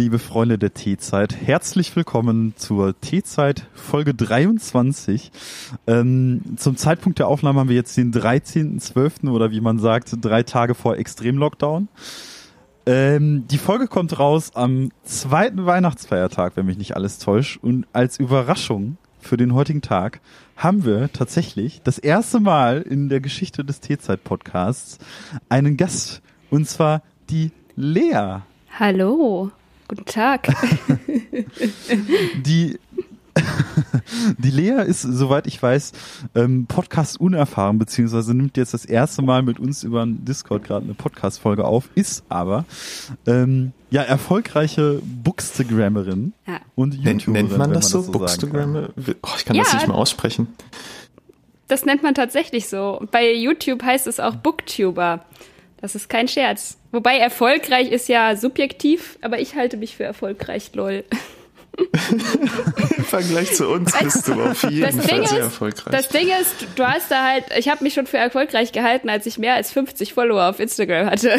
Liebe Freunde der Teezeit, herzlich willkommen zur Teezeit Folge 23. Ähm, zum Zeitpunkt der Aufnahme haben wir jetzt den 13.12. oder wie man sagt, drei Tage vor Extrem-Lockdown. Ähm, die Folge kommt raus am zweiten Weihnachtsfeiertag, wenn mich nicht alles täuscht. Und als Überraschung für den heutigen Tag haben wir tatsächlich das erste Mal in der Geschichte des Teezeit-Podcasts einen Gast. Und zwar die Lea. Hallo, guten Tag. die die Lea ist, soweit ich weiß, ähm, Podcast unerfahren, beziehungsweise nimmt jetzt das erste Mal mit uns über einen Discord gerade eine Podcast-Folge auf, ist aber ähm, ja erfolgreiche Bookstagrammerin ja. und YouTuberin. Nennt man das so, so Bookstagrammer? Oh, ich kann ja, das nicht mehr aussprechen. Das nennt man tatsächlich so. Bei YouTube heißt es auch Booktuber. Das ist kein Scherz. Wobei erfolgreich ist ja subjektiv, aber ich halte mich für erfolgreich, lol. Im Vergleich zu uns bist du auf jeden Fall sehr erfolgreich. Das Ding ist, du hast da halt, ich habe mich schon für erfolgreich gehalten, als ich mehr als 50 Follower auf Instagram hatte.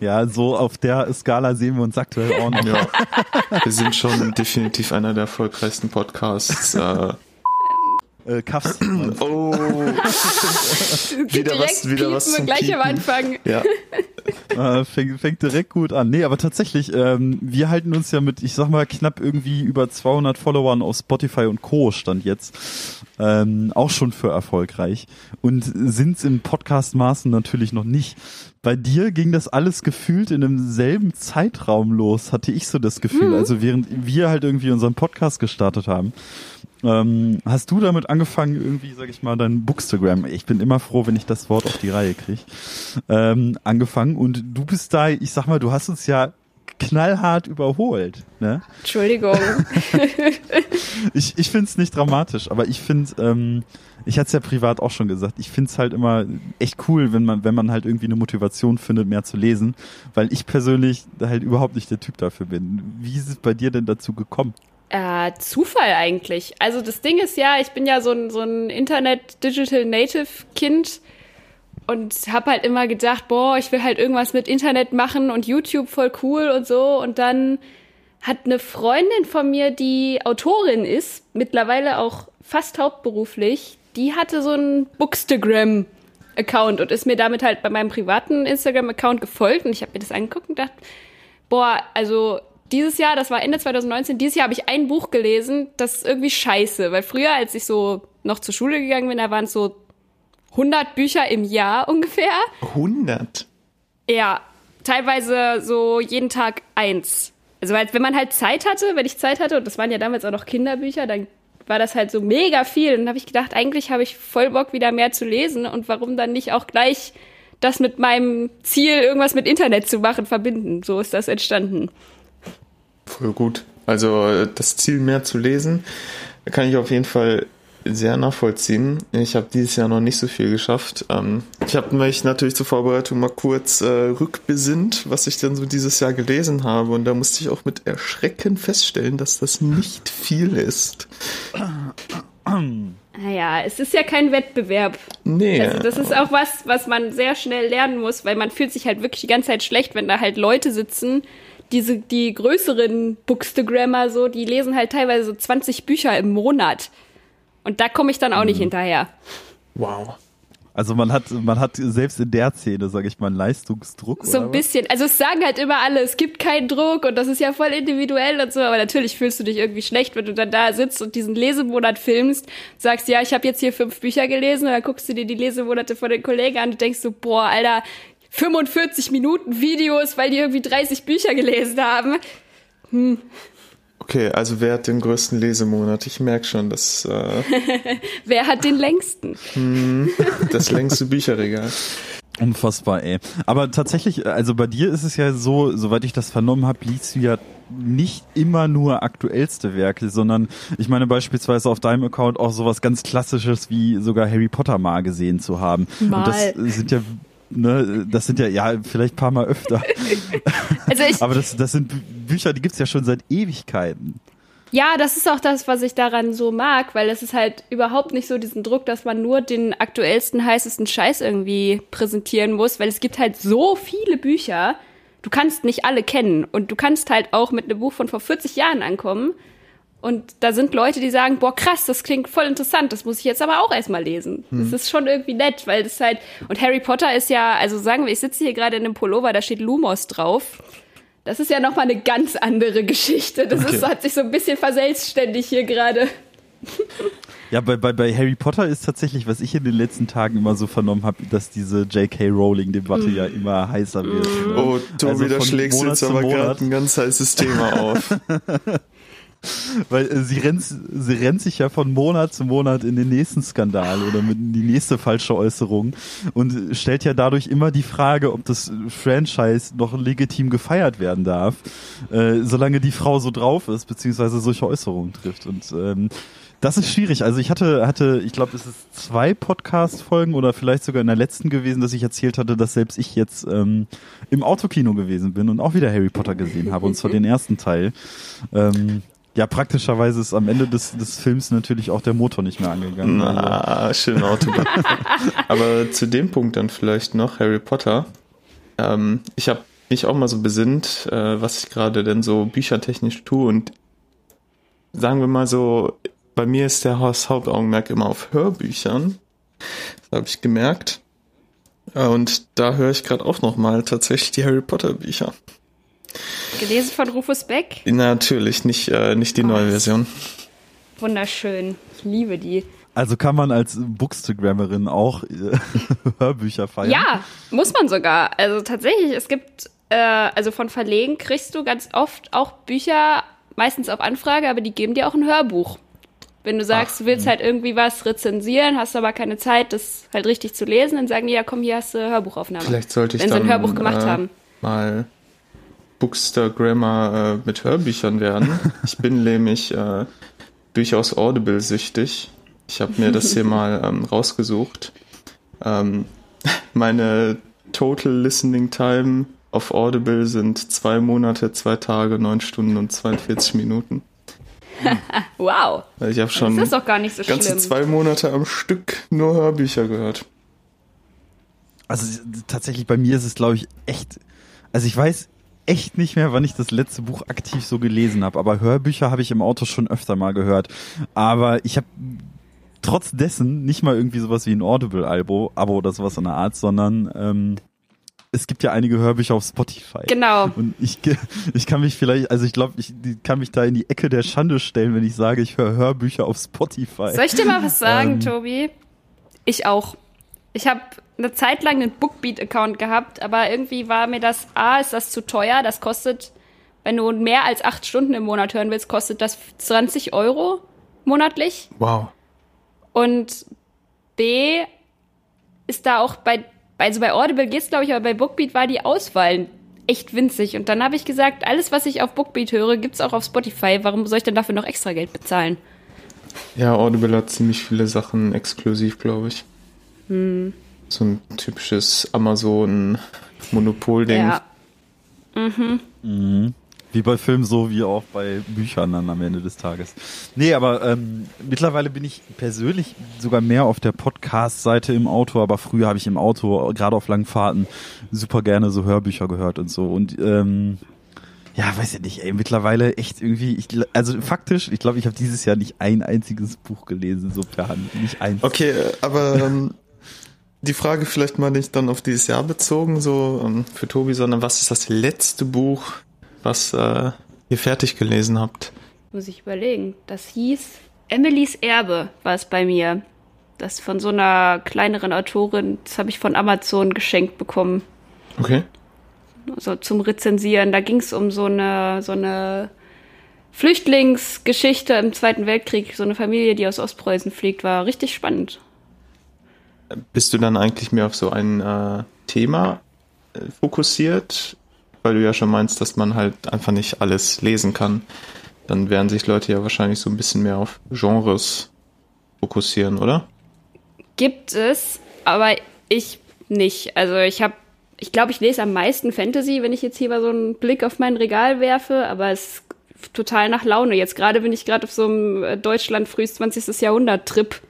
Ja, so auf der Skala sehen wir uns aktuell auch noch. Ja. Wir sind schon definitiv einer der erfolgreichsten Podcasts äh, äh, Cuffs. oh. wieder was, wieder was zum gleich am Anfang. Ja. äh, fängt, fängt direkt gut an. Nee, aber tatsächlich, ähm, wir halten uns ja mit, ich sag mal, knapp irgendwie über 200 Followern auf Spotify und Co. stand jetzt. Ähm, auch schon für erfolgreich. Und sind's im Podcast-Maßen natürlich noch nicht. Bei dir ging das alles gefühlt in demselben Zeitraum los, hatte ich so das Gefühl. Mhm. Also während wir halt irgendwie unseren Podcast gestartet haben. Ähm, hast du damit angefangen, irgendwie, sag ich mal, dein Bookstagram, ich bin immer froh, wenn ich das Wort auf die Reihe kriege, ähm, angefangen und du bist da, ich sag mal, du hast uns ja knallhart überholt. Ne? Entschuldigung. ich ich finde es nicht dramatisch, aber ich finde, ähm, ich hatte es ja privat auch schon gesagt, ich finde es halt immer echt cool, wenn man, wenn man halt irgendwie eine Motivation findet, mehr zu lesen, weil ich persönlich halt überhaupt nicht der Typ dafür bin. Wie ist es bei dir denn dazu gekommen? Äh, Zufall eigentlich. Also das Ding ist ja, ich bin ja so ein, so ein Internet-Digital-Native-Kind und habe halt immer gedacht, boah, ich will halt irgendwas mit Internet machen und YouTube voll cool und so. Und dann hat eine Freundin von mir, die Autorin ist, mittlerweile auch fast hauptberuflich, die hatte so einen Bookstagram-Account und ist mir damit halt bei meinem privaten Instagram-Account gefolgt und ich habe mir das angeguckt und dachte, boah, also dieses Jahr, das war Ende 2019, dieses Jahr habe ich ein Buch gelesen, das ist irgendwie scheiße, weil früher, als ich so noch zur Schule gegangen bin, da waren es so 100 Bücher im Jahr ungefähr. 100? Ja, teilweise so jeden Tag eins. Also wenn man halt Zeit hatte, wenn ich Zeit hatte, und das waren ja damals auch noch Kinderbücher, dann war das halt so mega viel. Und dann habe ich gedacht, eigentlich habe ich voll Bock, wieder mehr zu lesen. Und warum dann nicht auch gleich das mit meinem Ziel, irgendwas mit Internet zu machen, verbinden? So ist das entstanden. Voll gut. Also das Ziel mehr zu lesen, kann ich auf jeden Fall sehr nachvollziehen. Ich habe dieses Jahr noch nicht so viel geschafft. Ähm, ich habe mich natürlich zur Vorbereitung mal kurz äh, rückbesinnt, was ich dann so dieses Jahr gelesen habe. Und da musste ich auch mit Erschrecken feststellen, dass das nicht viel ist. Naja, es ist ja kein Wettbewerb. Nee. Also das ist auch was, was man sehr schnell lernen muss, weil man fühlt sich halt wirklich die ganze Zeit schlecht, wenn da halt Leute sitzen, diese, die größeren Bookstagrammer so, die lesen halt teilweise so 20 Bücher im Monat. Und da komme ich dann auch mhm. nicht hinterher. Wow. Also man hat, man hat selbst in der Szene, sage ich mal, einen Leistungsdruck. So ein bisschen. Also es sagen halt immer alle, es gibt keinen Druck und das ist ja voll individuell und so, aber natürlich fühlst du dich irgendwie schlecht, wenn du dann da sitzt und diesen Lesemonat filmst, sagst, ja, ich habe jetzt hier fünf Bücher gelesen und dann guckst du dir die Lesemonate von den Kollegen an und denkst so, boah, Alter, 45 Minuten Videos, weil die irgendwie 30 Bücher gelesen haben. Hm. Okay, also wer hat den größten Lesemonat? Ich merke schon, dass. Äh, wer hat den längsten? Hm, das längste Bücherregal. Unfassbar, ey. Aber tatsächlich, also bei dir ist es ja so, soweit ich das vernommen habe, liest du ja nicht immer nur aktuellste Werke, sondern ich meine beispielsweise auf deinem Account auch sowas ganz Klassisches wie sogar Harry Potter mal gesehen zu haben. Mal. Und das sind ja ne, das sind ja, ja, vielleicht ein paar Mal öfter. also ich, Aber das, das sind Bücher, die gibt's ja schon seit Ewigkeiten. Ja, das ist auch das, was ich daran so mag, weil es ist halt überhaupt nicht so diesen Druck, dass man nur den aktuellsten, heißesten Scheiß irgendwie präsentieren muss, weil es gibt halt so viele Bücher, du kannst nicht alle kennen und du kannst halt auch mit einem Buch von vor 40 Jahren ankommen und da sind Leute, die sagen, boah, krass, das klingt voll interessant, das muss ich jetzt aber auch erstmal lesen. Hm. Das ist schon irgendwie nett, weil das halt, und Harry Potter ist ja, also sagen wir, ich sitze hier gerade in einem Pullover, da steht Lumos drauf. Das ist ja nochmal eine ganz andere Geschichte. Das okay. ist, hat sich so ein bisschen verselbstständig hier gerade. Ja, bei, bei, bei Harry Potter ist tatsächlich, was ich in den letzten Tagen immer so vernommen habe, dass diese J.K. Rowling-Debatte mm. ja immer heißer wird. Mm. Oh, Tobi, also da schlägst du jetzt aber gerade ein ganz heißes Thema auf. Weil äh, sie rennt, sie rennt sich ja von Monat zu Monat in den nächsten Skandal oder mit in die nächste falsche Äußerung und stellt ja dadurch immer die Frage, ob das Franchise noch legitim gefeiert werden darf, äh, solange die Frau so drauf ist, beziehungsweise solche Äußerungen trifft. Und ähm, das ist schwierig. Also ich hatte, hatte, ich glaube, es ist zwei Podcast-Folgen oder vielleicht sogar in der letzten gewesen, dass ich erzählt hatte, dass selbst ich jetzt ähm, im Autokino gewesen bin und auch wieder Harry Potter gesehen habe, und zwar den ersten Teil. Ähm, ja, praktischerweise ist am Ende des, des Films natürlich auch der Motor nicht mehr angegangen. Na, schön Auto. Aber zu dem Punkt dann vielleicht noch Harry Potter. Ähm, ich habe mich auch mal so besinnt, äh, was ich gerade denn so büchertechnisch tue und sagen wir mal so, bei mir ist der Hauptaugenmerk immer auf Hörbüchern. Das habe ich gemerkt. Und da höre ich gerade auch nochmal tatsächlich die Harry Potter Bücher. Gelesen von Rufus Beck? Natürlich, nicht, äh, nicht die oh, neue Version. Wunderschön. Ich liebe die. Also kann man als Bookstagrammerin auch äh, Hörbücher feiern? Ja, muss man sogar. Also tatsächlich, es gibt, äh, also von Verlegen kriegst du ganz oft auch Bücher, meistens auf Anfrage, aber die geben dir auch ein Hörbuch. Wenn du sagst, Ach, du willst hm. halt irgendwie was rezensieren, hast aber keine Zeit, das halt richtig zu lesen, dann sagen die, ja komm, hier hast du Hörbuchaufnahme. Vielleicht sollte ich wenn dann, sie ein Hörbuch gemacht äh, haben. mal Bookstagrammer äh, mit Hörbüchern werden. Ich bin nämlich äh, durchaus Audible-süchtig. Ich habe mir das hier mal ähm, rausgesucht. Ähm, meine Total Listening Time auf Audible sind zwei Monate, zwei Tage, neun Stunden und 42 Minuten. wow. Ich habe schon das ist doch gar nicht so ganze schlimm. zwei Monate am Stück nur Hörbücher gehört. Also tatsächlich bei mir ist es, glaube ich, echt. Also ich weiß echt nicht mehr, wann ich das letzte Buch aktiv so gelesen habe, aber Hörbücher habe ich im Auto schon öfter mal gehört. Aber ich habe trotz dessen nicht mal irgendwie sowas wie ein Audible-Abo Abo oder sowas in der Art, sondern ähm, es gibt ja einige Hörbücher auf Spotify. Genau. Und ich, ich kann mich vielleicht, also ich glaube, ich kann mich da in die Ecke der Schande stellen, wenn ich sage, ich höre Hörbücher auf Spotify. Soll ich dir mal was sagen, ähm, Tobi? Ich auch. Ich habe eine Zeit lang einen Bookbeat-Account gehabt, aber irgendwie war mir das, A, ist das zu teuer, das kostet, wenn du mehr als acht Stunden im Monat hören willst, kostet das 20 Euro monatlich. Wow. Und B, ist da auch bei also bei Audible geht's, glaube ich, aber bei Bookbeat war die Auswahl echt winzig. Und dann habe ich gesagt, alles, was ich auf Bookbeat höre, gibt's auch auf Spotify. Warum soll ich denn dafür noch extra Geld bezahlen? Ja, Audible hat ziemlich viele Sachen exklusiv, glaube ich. Hm. So ein typisches Amazon-Monopol-Ding. Ja. Mhm. Mhm. Wie bei Filmen so wie auch bei Büchern dann am Ende des Tages. Nee, aber ähm, mittlerweile bin ich persönlich sogar mehr auf der Podcast-Seite im Auto, aber früher habe ich im Auto, gerade auf langen Fahrten, super gerne so Hörbücher gehört und so. Und ähm, ja, weiß ja nicht, ey, mittlerweile echt irgendwie, ich, also faktisch, ich glaube, ich habe dieses Jahr nicht ein einziges Buch gelesen, so per Hand, nicht eins. Okay, aber ähm, die Frage vielleicht mal nicht dann auf dieses Jahr bezogen, so ähm, für Tobi, sondern was ist das letzte Buch, was äh, ihr fertig gelesen habt. Muss ich überlegen. Das hieß Emilys Erbe, war es bei mir. Das von so einer kleineren Autorin, das habe ich von Amazon geschenkt bekommen. Okay. Also zum Rezensieren. Da ging es um so eine, so eine Flüchtlingsgeschichte im Zweiten Weltkrieg. So eine Familie, die aus Ostpreußen fliegt, war richtig spannend. Bist du dann eigentlich mehr auf so ein äh, Thema äh, fokussiert? weil du ja schon meinst, dass man halt einfach nicht alles lesen kann, dann werden sich Leute ja wahrscheinlich so ein bisschen mehr auf Genres fokussieren, oder? Gibt es, aber ich nicht. Also ich habe, ich glaube, ich lese am meisten Fantasy, wenn ich jetzt hier mal so einen Blick auf mein Regal werfe, aber es ist total nach Laune. Jetzt gerade bin ich gerade auf so einem äh, Deutschland frühes 20. Jahrhundert-Trip.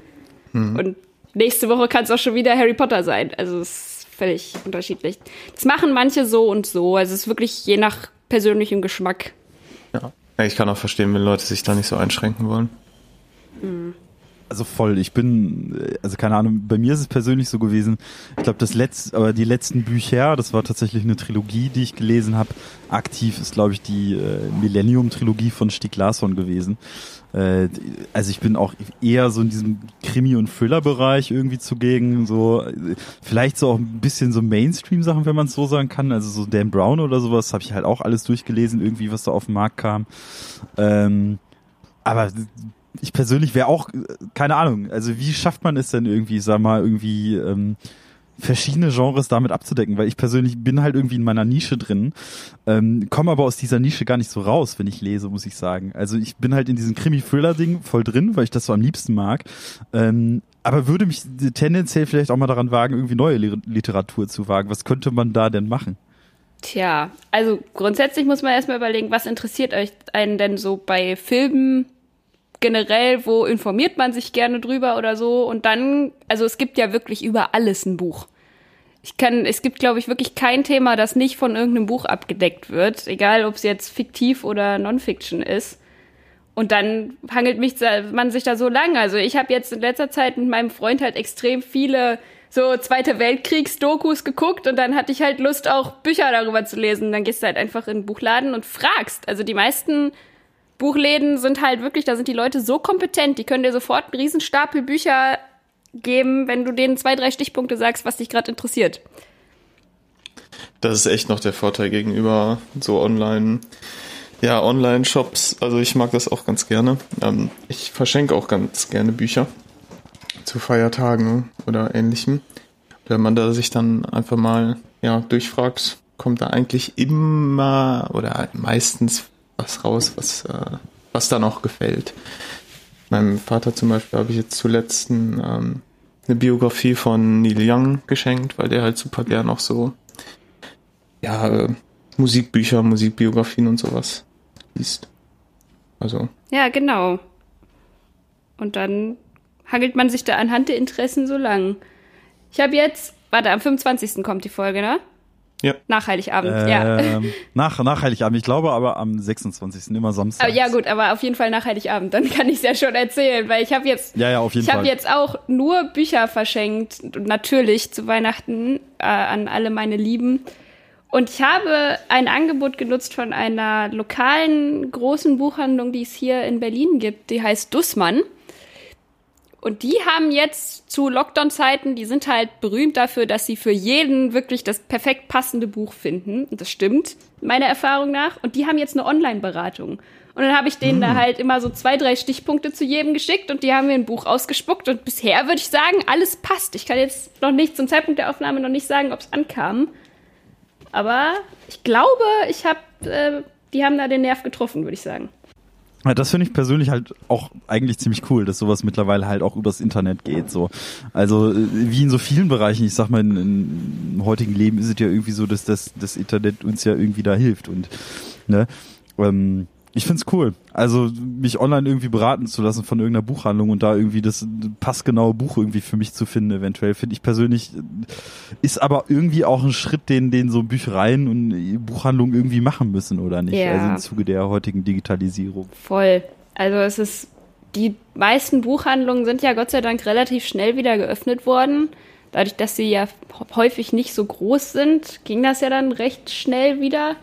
Mhm. Und nächste Woche kann es auch schon wieder Harry Potter sein. Also es völlig unterschiedlich. Das machen manche so und so. Also es ist wirklich je nach persönlichem Geschmack. Ja. Ich kann auch verstehen, wenn Leute sich da nicht so einschränken wollen. Mhm. Also voll, ich bin, also keine Ahnung, bei mir ist es persönlich so gewesen, ich glaube, das letzte, aber die letzten Bücher, das war tatsächlich eine Trilogie, die ich gelesen habe. Aktiv ist, glaube ich, die äh, Millennium-Trilogie von Stieg Larsson gewesen. Äh, also ich bin auch eher so in diesem Krimi- und Thriller-Bereich irgendwie zugegen, so vielleicht so auch ein bisschen so Mainstream-Sachen, wenn man es so sagen kann. Also so Dan Brown oder sowas habe ich halt auch alles durchgelesen, irgendwie, was da auf den Markt kam. Ähm, aber ich persönlich wäre auch, keine Ahnung, also wie schafft man es denn irgendwie, sag mal, irgendwie ähm, verschiedene Genres damit abzudecken, weil ich persönlich bin halt irgendwie in meiner Nische drin, ähm, komme aber aus dieser Nische gar nicht so raus, wenn ich lese, muss ich sagen. Also ich bin halt in diesem Krimi-Thriller-Ding voll drin, weil ich das so am liebsten mag. Ähm, aber würde mich tendenziell vielleicht auch mal daran wagen, irgendwie neue Literatur zu wagen. Was könnte man da denn machen? Tja, also grundsätzlich muss man erstmal überlegen, was interessiert euch einen denn so bei Filmen, generell, wo informiert man sich gerne drüber oder so. Und dann, also es gibt ja wirklich über alles ein Buch. Ich kann, es gibt, glaube ich, wirklich kein Thema, das nicht von irgendeinem Buch abgedeckt wird, egal ob es jetzt fiktiv oder Non-Fiction ist. Und dann hangelt mich, man sich da so lang. Also ich habe jetzt in letzter Zeit mit meinem Freund halt extrem viele so Zweite Weltkriegs-Dokus geguckt und dann hatte ich halt Lust, auch Bücher darüber zu lesen. Dann gehst du halt einfach in den Buchladen und fragst. Also die meisten Buchläden sind halt wirklich, da sind die Leute so kompetent, die können dir sofort einen Riesenstapel Bücher geben, wenn du denen zwei, drei Stichpunkte sagst, was dich gerade interessiert. Das ist echt noch der Vorteil gegenüber so online, ja, Online-Shops. Also ich mag das auch ganz gerne. Ähm, ich verschenke auch ganz gerne Bücher zu Feiertagen oder ähnlichem. Wenn man da sich dann einfach mal ja, durchfragt, kommt da eigentlich immer oder meistens was raus, was, äh, was da noch gefällt. Meinem Vater zum Beispiel habe ich jetzt zuletzt ein, ähm, eine Biografie von Neil Young geschenkt, weil der halt super gern auch so ja, äh, Musikbücher, Musikbiografien und sowas liest. Also. Ja, genau. Und dann hangelt man sich da anhand der Interessen so lang. Ich habe jetzt, warte, am 25. kommt die Folge, ne? Ja. Nach Heiligabend, ähm, ja. Nach, nach Heiligabend, ich glaube aber am 26. immer Samstag. Ja gut, aber auf jeden Fall nach Heiligabend, dann kann ich es ja schon erzählen, weil ich habe jetzt, ja, ja, auf jeden ich habe jetzt auch nur Bücher verschenkt, natürlich zu Weihnachten äh, an alle meine Lieben. Und ich habe ein Angebot genutzt von einer lokalen großen Buchhandlung, die es hier in Berlin gibt, die heißt Dussmann. Und die haben jetzt zu Lockdown-Zeiten, die sind halt berühmt dafür, dass sie für jeden wirklich das perfekt passende Buch finden. Und das stimmt, meiner Erfahrung nach. Und die haben jetzt eine Online-Beratung. Und dann habe ich denen mm. da hm. halt immer so zwei, drei Stichpunkte zu jedem geschickt und die haben mir ein Buch ausgespuckt. Und bisher würde ich sagen, alles passt. Ich kann jetzt noch nicht zum Zeitpunkt der Aufnahme noch nicht sagen, ob es ankam. Aber ich glaube, ich habe, äh, die haben da den Nerv getroffen, würde ich sagen. Das finde ich persönlich halt auch eigentlich ziemlich cool, dass sowas mittlerweile halt auch übers Internet geht. So, also wie in so vielen Bereichen. Ich sag mal, im heutigen Leben ist es ja irgendwie so, dass das, das Internet uns ja irgendwie da hilft und ne. Ähm, ich find's cool. Also mich online irgendwie beraten zu lassen von irgendeiner Buchhandlung und da irgendwie das passgenaue Buch irgendwie für mich zu finden, eventuell, finde ich persönlich, ist aber irgendwie auch ein Schritt, den, den so Büchereien und Buchhandlungen irgendwie machen müssen, oder nicht? Ja. Also im Zuge der heutigen Digitalisierung. Voll. Also es ist, die meisten Buchhandlungen sind ja Gott sei Dank relativ schnell wieder geöffnet worden. Dadurch, dass sie ja häufig nicht so groß sind, ging das ja dann recht schnell wieder.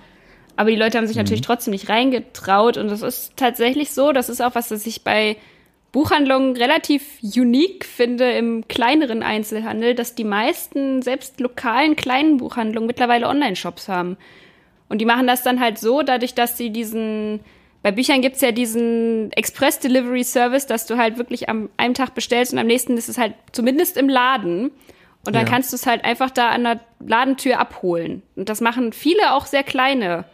Aber die Leute haben sich mhm. natürlich trotzdem nicht reingetraut. Und das ist tatsächlich so. Das ist auch was, das ich bei Buchhandlungen relativ unique finde im kleineren Einzelhandel, dass die meisten, selbst lokalen kleinen Buchhandlungen mittlerweile Online-Shops haben. Und die machen das dann halt so, dadurch, dass sie diesen, bei Büchern gibt's ja diesen Express Delivery Service, dass du halt wirklich am einem Tag bestellst und am nächsten ist es halt zumindest im Laden. Und dann ja. kannst du es halt einfach da an der Ladentür abholen. Und das machen viele auch sehr kleine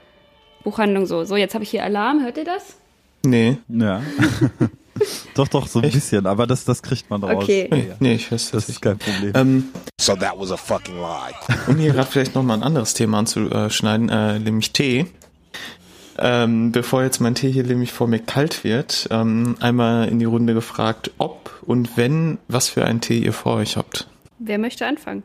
Buchhandlung so. So, jetzt habe ich hier Alarm, hört ihr das? Nee. Ja. doch, doch, so ein Echt? bisschen, aber das, das kriegt man raus. Okay. Nee, nee ich weiß das. Das ist kein Problem. Ähm, so that was a fucking lie. um hier gerade vielleicht nochmal ein anderes Thema anzuschneiden, äh, nämlich Tee. Ähm, bevor jetzt mein Tee hier nämlich vor mir kalt wird, ähm, einmal in die Runde gefragt, ob und wenn, was für einen Tee ihr vor euch habt. Wer möchte anfangen?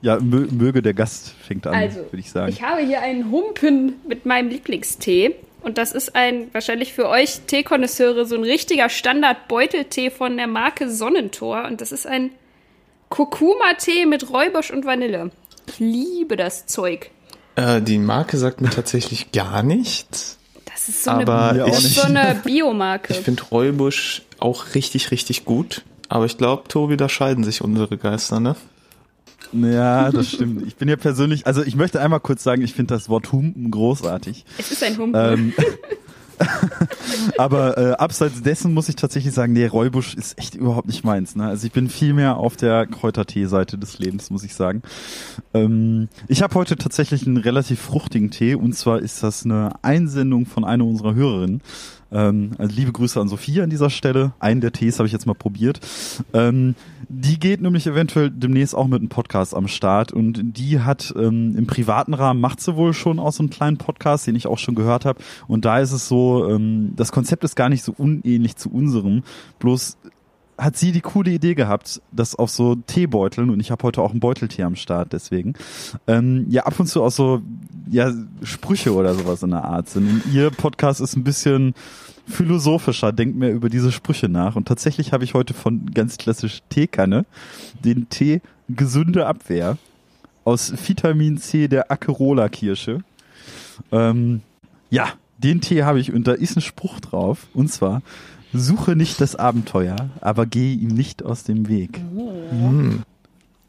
Ja, möge der Gast fängt an, also, würde ich sagen. Ich habe hier einen Humpen mit meinem Lieblingstee. Und das ist ein, wahrscheinlich für euch Teekonnoisseure, so ein richtiger Standard-Beuteltee von der Marke Sonnentor. Und das ist ein Kurkuma-Tee mit Räubusch und Vanille. Ich liebe das Zeug. Äh, die Marke sagt mir tatsächlich gar nichts. Das ist so aber eine, das ist so eine Biomarke. Ich finde Räubusch auch richtig, richtig gut. Aber ich glaube, Tobi, da scheiden sich unsere Geister, ne? Ja, das stimmt. Ich bin ja persönlich, also ich möchte einmal kurz sagen, ich finde das Wort Humpen großartig. Es ist ein Humpen. Ähm, aber äh, abseits dessen muss ich tatsächlich sagen, nee, Räubusch ist echt überhaupt nicht meins. Ne? Also ich bin viel mehr auf der Kräutertee-Seite des Lebens, muss ich sagen. Ähm, ich habe heute tatsächlich einen relativ fruchtigen Tee und zwar ist das eine Einsendung von einer unserer Hörerinnen. Ähm, also liebe Grüße an Sophia an dieser Stelle. Einen der Tees habe ich jetzt mal probiert. Ähm, die geht nämlich eventuell demnächst auch mit einem Podcast am Start und die hat ähm, im privaten Rahmen macht sie wohl schon auch so einen kleinen Podcast, den ich auch schon gehört habe. Und da ist es so, ähm, das Konzept ist gar nicht so unähnlich zu unserem. Bloß hat sie die coole Idee gehabt, dass auf so Teebeuteln, und ich habe heute auch einen Beuteltee am Start, deswegen, ähm, ja ab und zu auch so ja, Sprüche oder sowas in der Art sind. Und ihr Podcast ist ein bisschen philosophischer, denkt mehr über diese Sprüche nach. Und tatsächlich habe ich heute von ganz klassisch Teekanne den Tee Gesunde Abwehr aus Vitamin C der Acerola-Kirsche. Ähm, ja, den Tee habe ich und da ist ein Spruch drauf. Und zwar, Suche nicht das Abenteuer, aber gehe ihm nicht aus dem Weg. Mhm.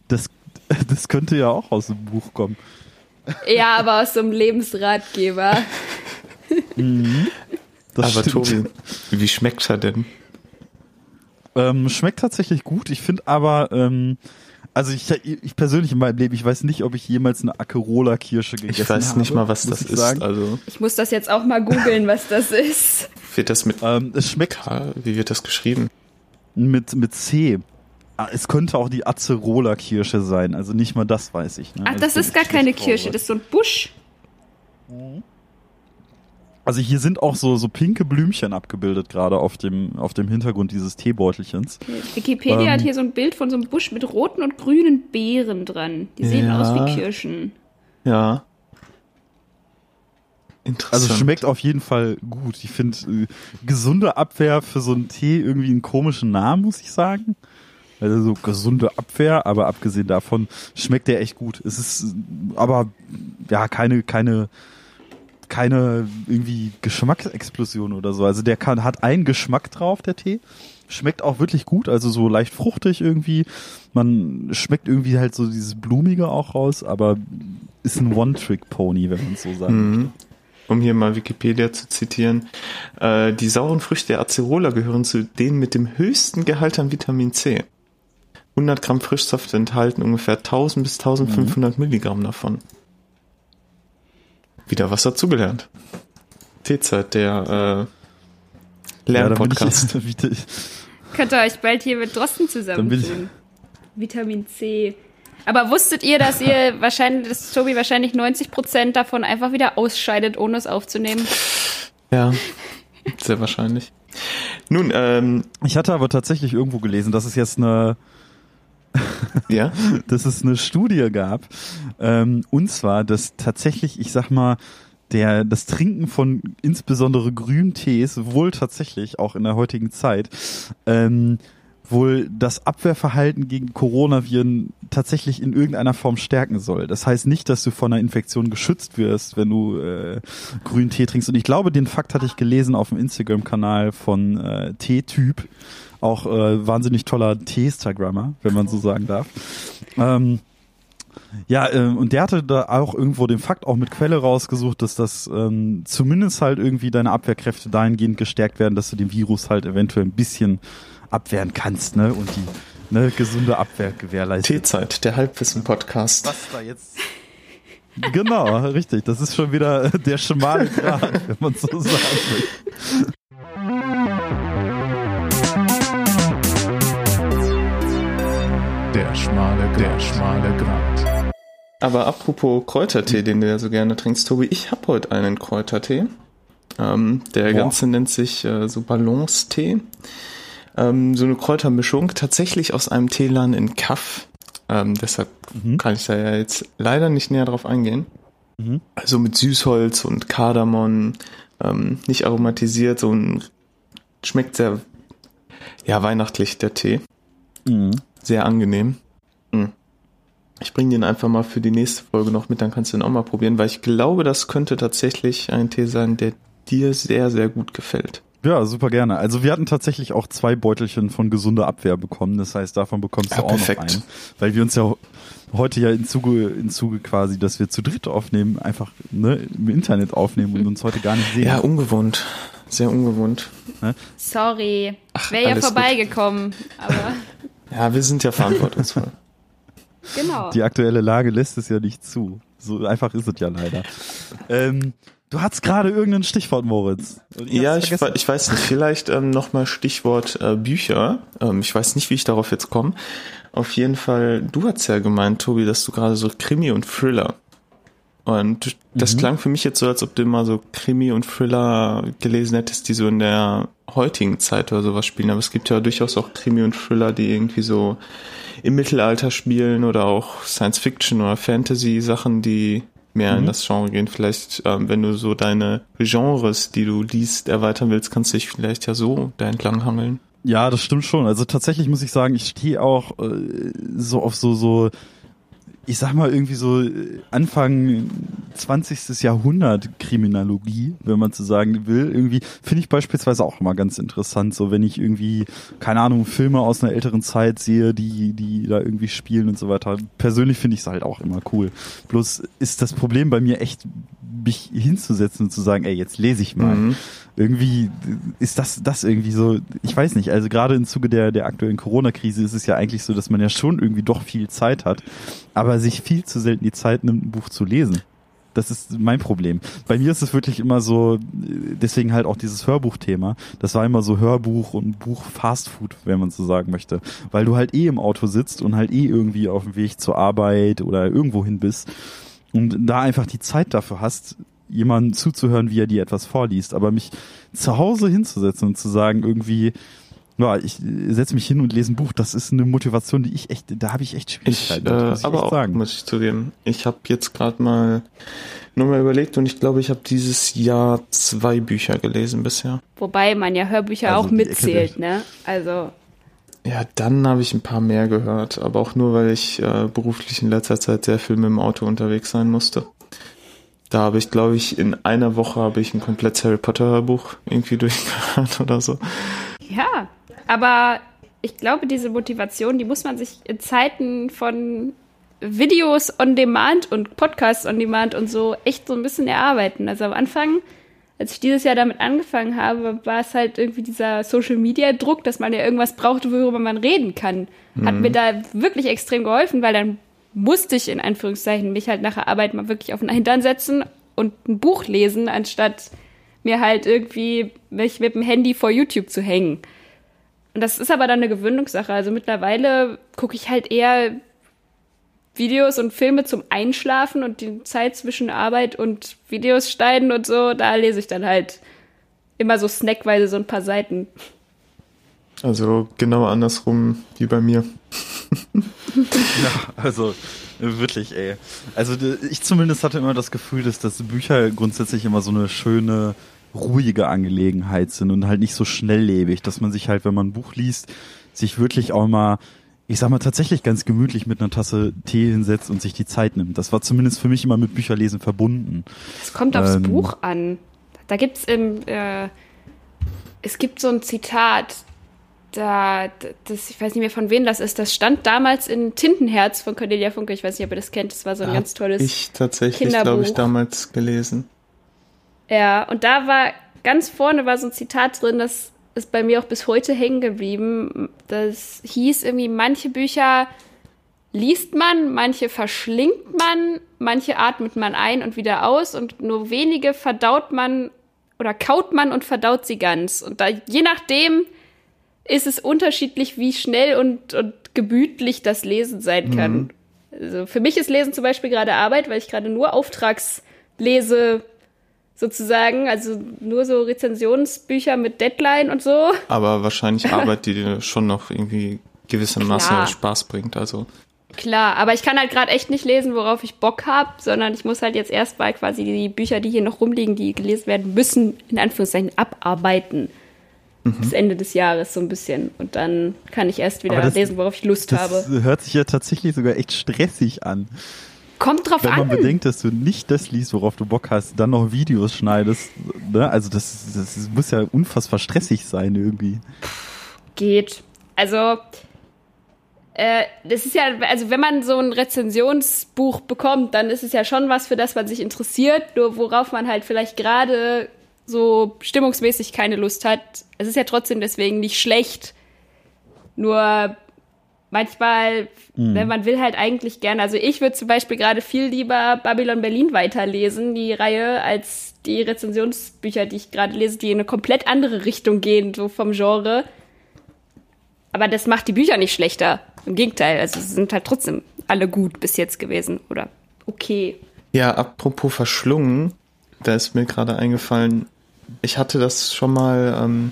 Das, das könnte ja auch aus dem Buch kommen. Ja, aber aus so einem Lebensratgeber. Mhm. aber stimmt. Tobi, wie schmeckt er denn? Ähm, schmeckt tatsächlich gut. Ich finde aber, ähm, also ich, ich persönlich in meinem Leben, ich weiß nicht, ob ich jemals eine Acerola-Kirsche gegessen habe. Ich weiß nicht habe, mal, was das ist. Sagen. Also ich muss das jetzt auch mal googeln, was das ist. Wird das mit ähm, es schmeckt K, wie wird das geschrieben? Mit mit C. Ah, es könnte auch die Acerola-Kirsche sein, also nicht mal das weiß ich. Ne? Ach, also das ist gar keine Kirsche, das ist so ein Busch. Mhm. Also hier sind auch so, so pinke Blümchen abgebildet, gerade auf dem, auf dem Hintergrund dieses Teebeutelchens. Wikipedia ähm, hat hier so ein Bild von so einem Busch mit roten und grünen Beeren dran. Die sehen ja, aus wie Kirschen. Ja. Interessant. Also schmeckt auf jeden Fall gut. Ich finde äh, gesunde Abwehr für so einen Tee irgendwie einen komischen Namen, muss ich sagen. Also so gesunde Abwehr, aber abgesehen davon schmeckt der echt gut. Es ist aber ja keine keine keine irgendwie Geschmacksexplosion oder so. Also der kann, hat einen Geschmack drauf, der Tee. Schmeckt auch wirklich gut, also so leicht fruchtig irgendwie. Man schmeckt irgendwie halt so dieses Blumige auch raus, aber ist ein One-Trick-Pony, wenn man so sagen mhm. Um hier mal Wikipedia zu zitieren. Äh, die sauren Früchte der Acerola gehören zu denen mit dem höchsten Gehalt an Vitamin C. 100 Gramm Frischsaft enthalten ungefähr 1000 bis 1500 mhm. Milligramm davon. Wieder was dazugelernt. T-Zeit, der äh, Lernpodcast. Ja, Könnt ihr euch bald hier mit Drosten zusammentun. Vitamin C. Aber wusstet ihr, dass ihr wahrscheinlich, dass Tobi wahrscheinlich 90 Prozent davon einfach wieder ausscheidet, ohne es aufzunehmen? Ja, sehr wahrscheinlich. Nun, ähm, ich hatte aber tatsächlich irgendwo gelesen, dass es jetzt eine ja? dass es eine Studie gab. Ähm, und zwar, dass tatsächlich, ich sag mal, der, das Trinken von insbesondere Grüntees wohl tatsächlich auch in der heutigen Zeit ähm, wohl das Abwehrverhalten gegen Coronaviren tatsächlich in irgendeiner Form stärken soll. Das heißt nicht, dass du von einer Infektion geschützt wirst, wenn du äh, grünen Tee trinkst. Und ich glaube, den Fakt hatte ich gelesen auf dem Instagram-Kanal von äh, T-Typ auch äh, wahnsinnig toller T-Instagrammer, wenn man so sagen darf. Ähm, ja, äh, und der hatte da auch irgendwo den Fakt auch mit Quelle rausgesucht, dass das ähm, zumindest halt irgendwie deine Abwehrkräfte dahingehend gestärkt werden, dass du den Virus halt eventuell ein bisschen abwehren kannst, ne? Und die ne, gesunde Abwehr gewährleistet. T-Zeit, der Halbwissen-Podcast. Was da jetzt Genau, richtig. Das ist schon wieder der schmale Grat, wenn man so sagen will. Der schmale, der schmale Grat. Aber apropos Kräutertee, den du ja so gerne trinkst, Tobi, ich habe heute einen Kräutertee. Ähm, der Boah. ganze nennt sich äh, so Ballonstee. Ähm, so eine Kräutermischung, tatsächlich aus einem Teeladen in Kaff. Ähm, deshalb mhm. kann ich da ja jetzt leider nicht näher drauf eingehen. Mhm. Also mit Süßholz und Kardamom, ähm, nicht aromatisiert, so ein schmeckt sehr ja weihnachtlich der Tee. Mhm. Sehr angenehm. Mhm. Ich bringe den einfach mal für die nächste Folge noch mit, dann kannst du den auch mal probieren, weil ich glaube, das könnte tatsächlich ein Tee sein, der dir sehr, sehr gut gefällt. Ja, super gerne. Also wir hatten tatsächlich auch zwei Beutelchen von gesunder Abwehr bekommen. Das heißt, davon bekommst du ja, auch perfekt. noch einen. Weil wir uns ja heute ja in Zuge, in Zuge quasi, dass wir zu dritt aufnehmen, einfach ne, im Internet aufnehmen und uns heute gar nicht sehen. Ja, ungewohnt. Sehr ungewohnt. Ne? Sorry. Wäre ja vorbeigekommen, aber. Ja, wir sind ja verantwortungsvoll. genau. Die aktuelle Lage lässt es ja nicht zu. So einfach ist es ja leider. Ähm, Du hattest gerade irgendein Stichwort, Moritz. Ja, ich, ich, weiß nicht. Vielleicht ähm, nochmal Stichwort äh, Bücher. Ähm, ich weiß nicht, wie ich darauf jetzt komme. Auf jeden Fall, du hast ja gemeint, Tobi, dass du gerade so Krimi und Thriller. Und das mhm. klang für mich jetzt so, als ob du immer so Krimi und Thriller gelesen hättest, die so in der heutigen Zeit oder sowas spielen. Aber es gibt ja durchaus auch Krimi und Thriller, die irgendwie so im Mittelalter spielen oder auch Science Fiction oder Fantasy Sachen, die mehr mhm. in das Genre gehen. Vielleicht, ähm, wenn du so deine Genres, die du liest, erweitern willst, kannst du dich vielleicht ja so da entlang hangeln. Ja, das stimmt schon. Also tatsächlich muss ich sagen, ich stehe auch äh, so auf so so ich sag mal irgendwie so Anfang 20. Jahrhundert Kriminologie, wenn man zu sagen will. Irgendwie finde ich beispielsweise auch immer ganz interessant, so wenn ich irgendwie, keine Ahnung, Filme aus einer älteren Zeit sehe, die, die da irgendwie spielen und so weiter. Persönlich finde ich es halt auch immer cool. Bloß ist das Problem bei mir echt, mich hinzusetzen und zu sagen, ey, jetzt lese ich mal. Mhm irgendwie ist das, das irgendwie so, ich weiß nicht, also gerade im Zuge der, der aktuellen Corona-Krise ist es ja eigentlich so, dass man ja schon irgendwie doch viel Zeit hat, aber sich viel zu selten die Zeit nimmt, ein Buch zu lesen. Das ist mein Problem. Bei mir ist es wirklich immer so, deswegen halt auch dieses Hörbuchthema. Das war immer so Hörbuch und Buch Fast Food, wenn man so sagen möchte. Weil du halt eh im Auto sitzt und halt eh irgendwie auf dem Weg zur Arbeit oder irgendwohin bist und da einfach die Zeit dafür hast, jemandem zuzuhören, wie er dir etwas vorliest, aber mich zu Hause hinzusetzen und zu sagen, irgendwie, ja, ich setze mich hin und lese ein Buch, das ist eine Motivation, die ich echt, da habe ich echt Schwierigkeiten. Ich, äh, ich aber auch, sagen. muss ich zugeben. Ich habe jetzt gerade mal nur mal überlegt und ich glaube, ich habe dieses Jahr zwei Bücher gelesen bisher. Wobei man ja Hörbücher also auch mitzählt, ne? Also. Ja, dann habe ich ein paar mehr gehört, aber auch nur, weil ich äh, beruflich in letzter Zeit sehr viel mit dem Auto unterwegs sein musste. Da habe ich, glaube ich, in einer Woche habe ich ein komplettes Harry Potter Buch irgendwie durchgehört oder so. Ja, aber ich glaube, diese Motivation, die muss man sich in Zeiten von Videos on Demand und Podcasts on Demand und so echt so ein bisschen erarbeiten. Also am Anfang, als ich dieses Jahr damit angefangen habe, war es halt irgendwie dieser Social Media Druck, dass man ja irgendwas braucht, worüber man reden kann. Hat mhm. mir da wirklich extrem geholfen, weil dann musste ich in Anführungszeichen mich halt nach der Arbeit mal wirklich auf den Hintern setzen und ein Buch lesen, anstatt mir halt irgendwie mich mit dem Handy vor YouTube zu hängen. Und das ist aber dann eine Gewöhnungssache. Also mittlerweile gucke ich halt eher Videos und Filme zum Einschlafen und die Zeit zwischen Arbeit und Videos schneiden und so, da lese ich dann halt immer so snackweise so ein paar Seiten. Also genau andersrum wie bei mir. ja, also wirklich, ey. Also ich zumindest hatte immer das Gefühl, dass das Bücher grundsätzlich immer so eine schöne, ruhige Angelegenheit sind und halt nicht so schnelllebig, dass man sich halt, wenn man ein Buch liest, sich wirklich auch mal, ich sag mal, tatsächlich ganz gemütlich mit einer Tasse Tee hinsetzt und sich die Zeit nimmt. Das war zumindest für mich immer mit Bücherlesen verbunden. Es kommt aufs ähm, Buch an. Da gibt's im, äh, es gibt so ein Zitat, da, das, ich weiß nicht mehr von wem das ist, das stand damals in Tintenherz von Cornelia Funke. Ich weiß nicht, ob ihr das kennt. Das war so ein da ganz tolles Ich tatsächlich, glaube ich, damals gelesen. Ja, und da war ganz vorne war so ein Zitat drin, das ist bei mir auch bis heute hängen geblieben. Das hieß irgendwie, manche Bücher liest man, manche verschlingt man, manche atmet man ein und wieder aus und nur wenige verdaut man oder kaut man und verdaut sie ganz. Und da, je nachdem, ist es unterschiedlich, wie schnell und, und gemütlich das Lesen sein kann. Mhm. Also für mich ist Lesen zum Beispiel gerade Arbeit, weil ich gerade nur Auftragslese sozusagen, also nur so Rezensionsbücher mit Deadline und so. Aber wahrscheinlich Arbeit, die dir schon noch irgendwie gewissermaßen Klar. Spaß bringt, also. Klar, aber ich kann halt gerade echt nicht lesen, worauf ich Bock habe, sondern ich muss halt jetzt erstmal quasi die Bücher, die hier noch rumliegen, die gelesen werden müssen, in Anführungszeichen abarbeiten. Mhm. Bis Ende des Jahres so ein bisschen. Und dann kann ich erst wieder das, lesen, worauf ich Lust das habe. Das hört sich ja tatsächlich sogar echt stressig an. Kommt drauf an. Wenn man bedenkt, dass du nicht das liest, worauf du Bock hast, dann noch Videos schneidest, ne? also das, das muss ja unfassbar stressig sein irgendwie. Geht. Also, äh, das ist ja, also wenn man so ein Rezensionsbuch bekommt, dann ist es ja schon was, für das man sich interessiert, nur worauf man halt vielleicht gerade so stimmungsmäßig keine Lust hat. Es ist ja trotzdem deswegen nicht schlecht. Nur manchmal, mhm. wenn man will halt eigentlich gerne, also ich würde zum Beispiel gerade viel lieber Babylon Berlin weiterlesen, die Reihe, als die Rezensionsbücher, die ich gerade lese, die in eine komplett andere Richtung gehen, so vom Genre. Aber das macht die Bücher nicht schlechter. Im Gegenteil, also sie sind halt trotzdem alle gut bis jetzt gewesen oder okay. Ja, apropos verschlungen, da ist mir gerade eingefallen, ich hatte das schon mal ähm,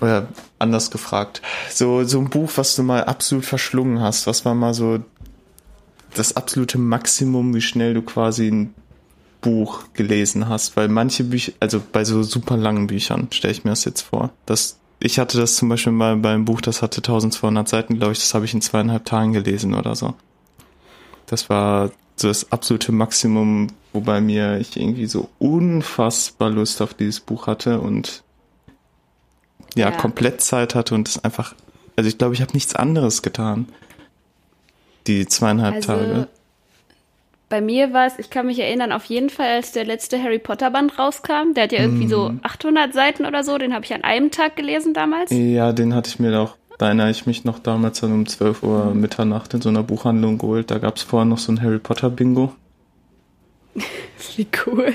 oder anders gefragt. So, so ein Buch, was du mal absolut verschlungen hast, was war mal so das absolute Maximum, wie schnell du quasi ein Buch gelesen hast, weil manche Bücher, also bei so super langen Büchern stelle ich mir das jetzt vor. Das, ich hatte das zum Beispiel mal beim Buch, das hatte 1200 Seiten, glaube ich, das habe ich in zweieinhalb Tagen gelesen oder so. Das war so das absolute Maximum, wobei mir ich irgendwie so unfassbar Lust auf dieses Buch hatte und ja, ja. komplett Zeit hatte und es einfach, also ich glaube, ich habe nichts anderes getan. Die zweieinhalb also, Tage. Bei mir war es, ich kann mich erinnern, auf jeden Fall, als der letzte Harry Potter Band rauskam. Der hat ja irgendwie mm. so 800 Seiten oder so. Den habe ich an einem Tag gelesen damals. Ja, den hatte ich mir auch, da erinnere ich mich noch damals dann um 12 Uhr Mitternacht in so einer Buchhandlung geholt. Da gab es vorher noch so ein Harry Potter Bingo. Wie cool.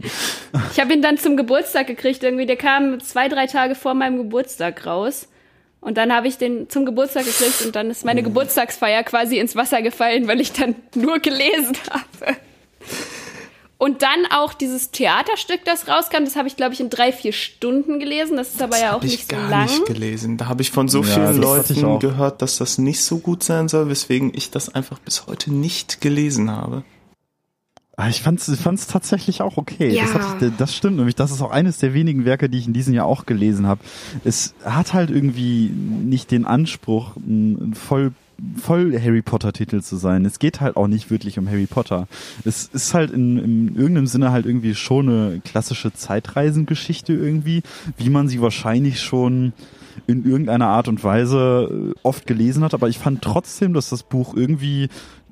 Ich habe ihn dann zum Geburtstag gekriegt. Irgendwie, der kam zwei, drei Tage vor meinem Geburtstag raus. Und dann habe ich den zum Geburtstag gekriegt und dann ist meine Geburtstagsfeier quasi ins Wasser gefallen, weil ich dann nur gelesen habe. Und dann auch dieses Theaterstück, das rauskam, das habe ich, glaube ich, in drei, vier Stunden gelesen. Das ist aber das ja auch nicht so lang. Ich gar nicht gelesen. Da habe ich von so ja, vielen Leuten gehört, dass das nicht so gut sein soll, weswegen ich das einfach bis heute nicht gelesen habe. Ah, ich fand's, ich fand's tatsächlich auch okay. Ja. Das, ich, das stimmt nämlich. Das ist auch eines der wenigen Werke, die ich in diesem Jahr auch gelesen habe. Es hat halt irgendwie nicht den Anspruch, ein voll voll Harry Potter Titel zu sein. Es geht halt auch nicht wirklich um Harry Potter. Es ist halt in, in irgendeinem Sinne halt irgendwie schon eine klassische Zeitreisengeschichte irgendwie, wie man sie wahrscheinlich schon in irgendeiner Art und Weise äh, oft gelesen hat, aber ich fand trotzdem, dass das Buch irgendwie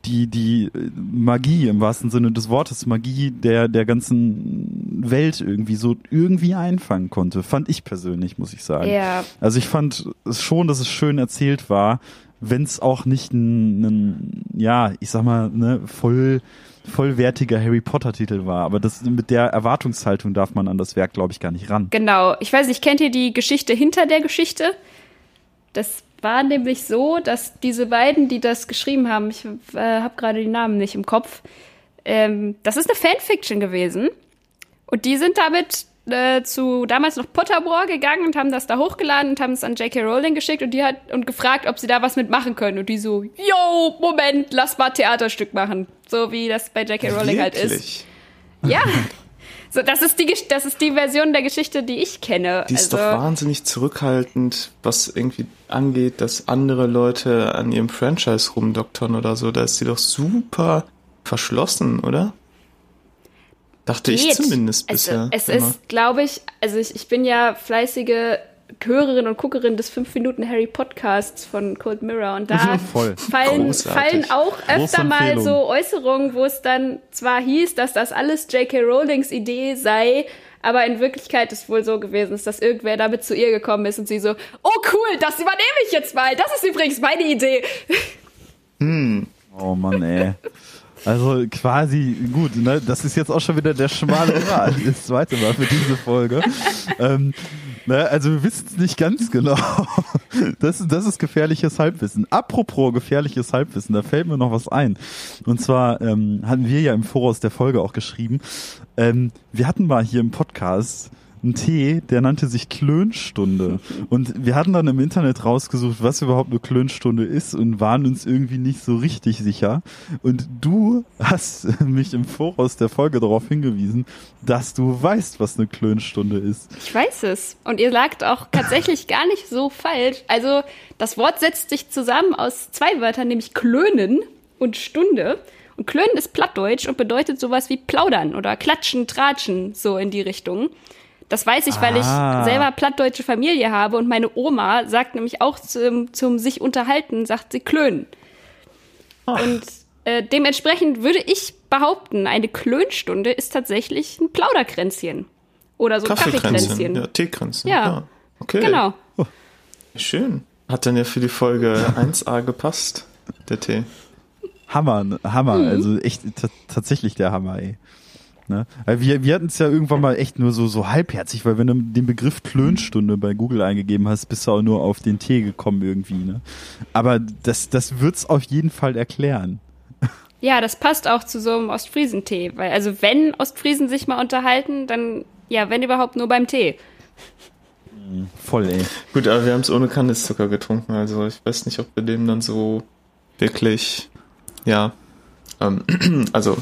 die, die Magie im wahrsten Sinne des Wortes, Magie der, der ganzen Welt irgendwie so irgendwie einfangen konnte. Fand ich persönlich, muss ich sagen. Ja. Also ich fand es schon, dass es schön erzählt war, wenn es auch nicht ein, ein, ja, ich sag mal, ne, voll, vollwertiger Harry Potter Titel war. Aber das mit der Erwartungshaltung darf man an das Werk, glaube ich, gar nicht ran. Genau. Ich weiß nicht, kennt ihr die Geschichte hinter der Geschichte? Das war nämlich so, dass diese beiden, die das geschrieben haben, ich äh, habe gerade die Namen nicht im Kopf, ähm, das ist eine Fanfiction gewesen. Und die sind damit äh, zu damals noch Pottermore gegangen und haben das da hochgeladen und haben es an J.K. Rowling geschickt und die hat und gefragt, ob sie da was mitmachen können. Und die so, yo, Moment, lass mal Theaterstück machen. So wie das bei J.K. Rowling Wirklich? halt ist. Ja. So, das ist die, das ist die Version der Geschichte, die ich kenne. Die ist also, doch wahnsinnig zurückhaltend, was irgendwie angeht, dass andere Leute an ihrem Franchise rumdoktern oder so. Da ist sie doch super verschlossen, oder? Dachte geht. ich zumindest also, bisher. Es immer. ist, glaube ich, also ich, ich bin ja fleißige Hörerin und Guckerin des 5 Minuten Harry Podcasts von Cold Mirror und da fallen, fallen auch öfter mal so Äußerungen, wo es dann zwar hieß, dass das alles J.K. Rowlings Idee sei, aber in Wirklichkeit ist wohl so gewesen, ist, dass irgendwer damit zu ihr gekommen ist und sie so, oh cool, das übernehme ich jetzt mal, das ist übrigens meine Idee. Hm. Oh Mann, ey. Also quasi, gut, ne, das ist jetzt auch schon wieder der schmale Grat, das zweite Mal für diese Folge. ähm, ne, also wir wissen es nicht ganz genau. Das, das ist gefährliches Halbwissen. Apropos gefährliches Halbwissen, da fällt mir noch was ein. Und zwar ähm, hatten wir ja im Voraus der Folge auch geschrieben, ähm, wir hatten mal hier im Podcast einen Tee, der nannte sich Klönstunde. Und wir hatten dann im Internet rausgesucht, was überhaupt eine Klönstunde ist und waren uns irgendwie nicht so richtig sicher. Und du hast mich im Voraus der Folge darauf hingewiesen, dass du weißt, was eine Klönstunde ist. Ich weiß es. Und ihr lagt auch tatsächlich gar nicht so falsch. Also das Wort setzt sich zusammen aus zwei Wörtern, nämlich klönen und Stunde. Und klönen ist Plattdeutsch und bedeutet sowas wie plaudern oder klatschen, tratschen, so in die Richtung. Das weiß ich, weil Ah. ich selber plattdeutsche Familie habe und meine Oma sagt nämlich auch zum, zum sich unterhalten, sagt sie klönen. Und äh, dementsprechend würde ich behaupten, eine Klönstunde ist tatsächlich ein Plauderkränzchen. Oder so ein Kaffeekränzchen. Ja, Teekränzchen. Ja. Okay. Genau. Schön. Hat dann ja für die Folge 1a gepasst, der Tee. Hammer, ne? Hammer. Mhm. Also echt tatsächlich der Hammer, ey. Ne? Wir, wir hatten es ja irgendwann mal echt nur so, so halbherzig, weil wenn du den Begriff Klönstunde bei Google eingegeben hast, bist du auch nur auf den Tee gekommen irgendwie. Ne? Aber das, das wird's auf jeden Fall erklären. Ja, das passt auch zu so einem Ostfriesentee. Weil, also wenn Ostfriesen sich mal unterhalten, dann, ja, wenn überhaupt nur beim Tee. Voll, ey. Gut, aber wir haben es ohne Kandiszucker getrunken, also ich weiß nicht, ob wir dem dann so wirklich, ja, ähm, also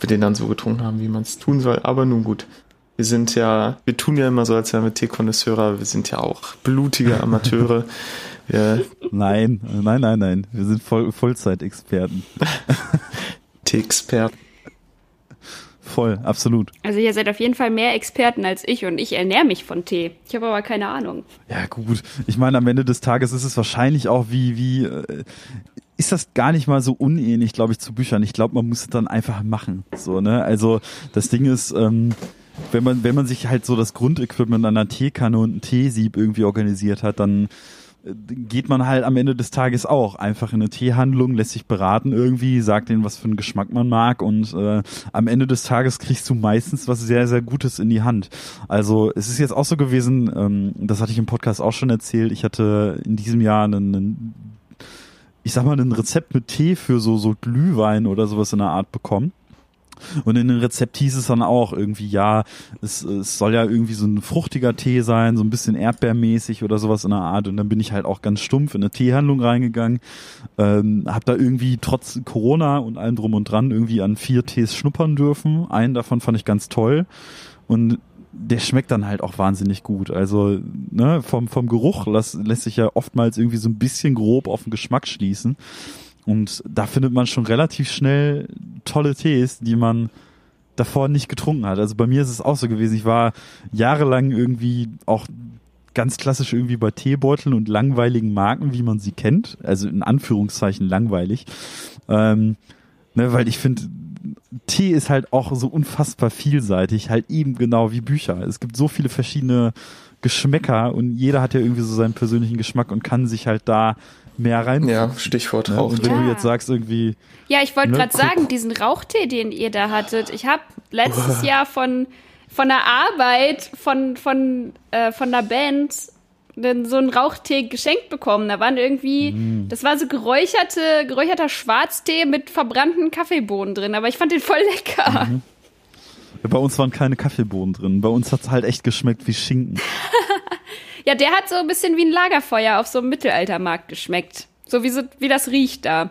wir den dann so getrunken haben, wie man es tun soll, aber nun gut. Wir sind ja, wir tun ja immer so, als wären wir Teekonnoisseure, wir sind ja auch blutige Amateure. wir Nein, nein, nein, nein. Wir sind voll, Vollzeitexperten. Tee-Experten. Voll, absolut. Also ihr seid auf jeden Fall mehr Experten als ich und ich ernähre mich von Tee. Ich habe aber keine Ahnung. Ja, gut. Ich meine, am Ende des Tages ist es wahrscheinlich auch wie, wie, äh, ist das gar nicht mal so unähnlich, glaube ich, zu Büchern. Ich glaube, man muss es dann einfach machen. So, ne? Also, das Ding ist, ähm, wenn man, wenn man sich halt so das Grundequipment an einer Teekanne und ein Teesieb irgendwie organisiert hat, dann äh, geht man halt am Ende des Tages auch einfach in eine Teehandlung, lässt sich beraten irgendwie, sagt denen, was für einen Geschmack man mag und äh, am Ende des Tages kriegst du meistens was sehr, sehr Gutes in die Hand. Also es ist jetzt auch so gewesen, ähm, das hatte ich im Podcast auch schon erzählt, ich hatte in diesem Jahr einen, einen ich sag mal, ein Rezept mit Tee für so, so Glühwein oder sowas in der Art bekommen. Und in dem Rezept hieß es dann auch irgendwie, ja, es, es soll ja irgendwie so ein fruchtiger Tee sein, so ein bisschen erdbeermäßig oder sowas in der Art. Und dann bin ich halt auch ganz stumpf in eine Teehandlung reingegangen, ähm, hab da irgendwie trotz Corona und allem drum und dran irgendwie an vier Tees schnuppern dürfen. Einen davon fand ich ganz toll. Und der schmeckt dann halt auch wahnsinnig gut. Also ne, vom, vom Geruch lässt, lässt sich ja oftmals irgendwie so ein bisschen grob auf den Geschmack schließen. Und da findet man schon relativ schnell tolle Tees, die man davor nicht getrunken hat. Also bei mir ist es auch so gewesen. Ich war jahrelang irgendwie auch ganz klassisch irgendwie bei Teebeuteln und langweiligen Marken, wie man sie kennt. Also in Anführungszeichen langweilig. Ähm, ne, weil ich finde, Tee ist halt auch so unfassbar vielseitig, halt eben genau wie Bücher. Es gibt so viele verschiedene Geschmäcker und jeder hat ja irgendwie so seinen persönlichen Geschmack und kann sich halt da mehr rein. Ja, Stichwort Ne? Rauch. Und wenn Ja. du jetzt sagst irgendwie, Ja, ich wollte Ne, gerade sagen, diesen Rauchtee, den ihr da hattet, ich habe letztes Jahr von, von der Arbeit von, von, äh, von der Band den, so einen Rauchtee geschenkt bekommen. Da waren irgendwie, Mm. das war so geräucherte, geräucherter Schwarztee mit verbrannten Kaffeebohnen drin, aber ich fand den voll lecker. Mhm. bei uns waren keine Kaffeebohnen drin. Bei uns hat's halt echt geschmeckt wie Schinken. Ja, der hat so ein bisschen wie ein Lagerfeuer auf so einem Mittelaltermarkt geschmeckt. So wie, so, wie das riecht da.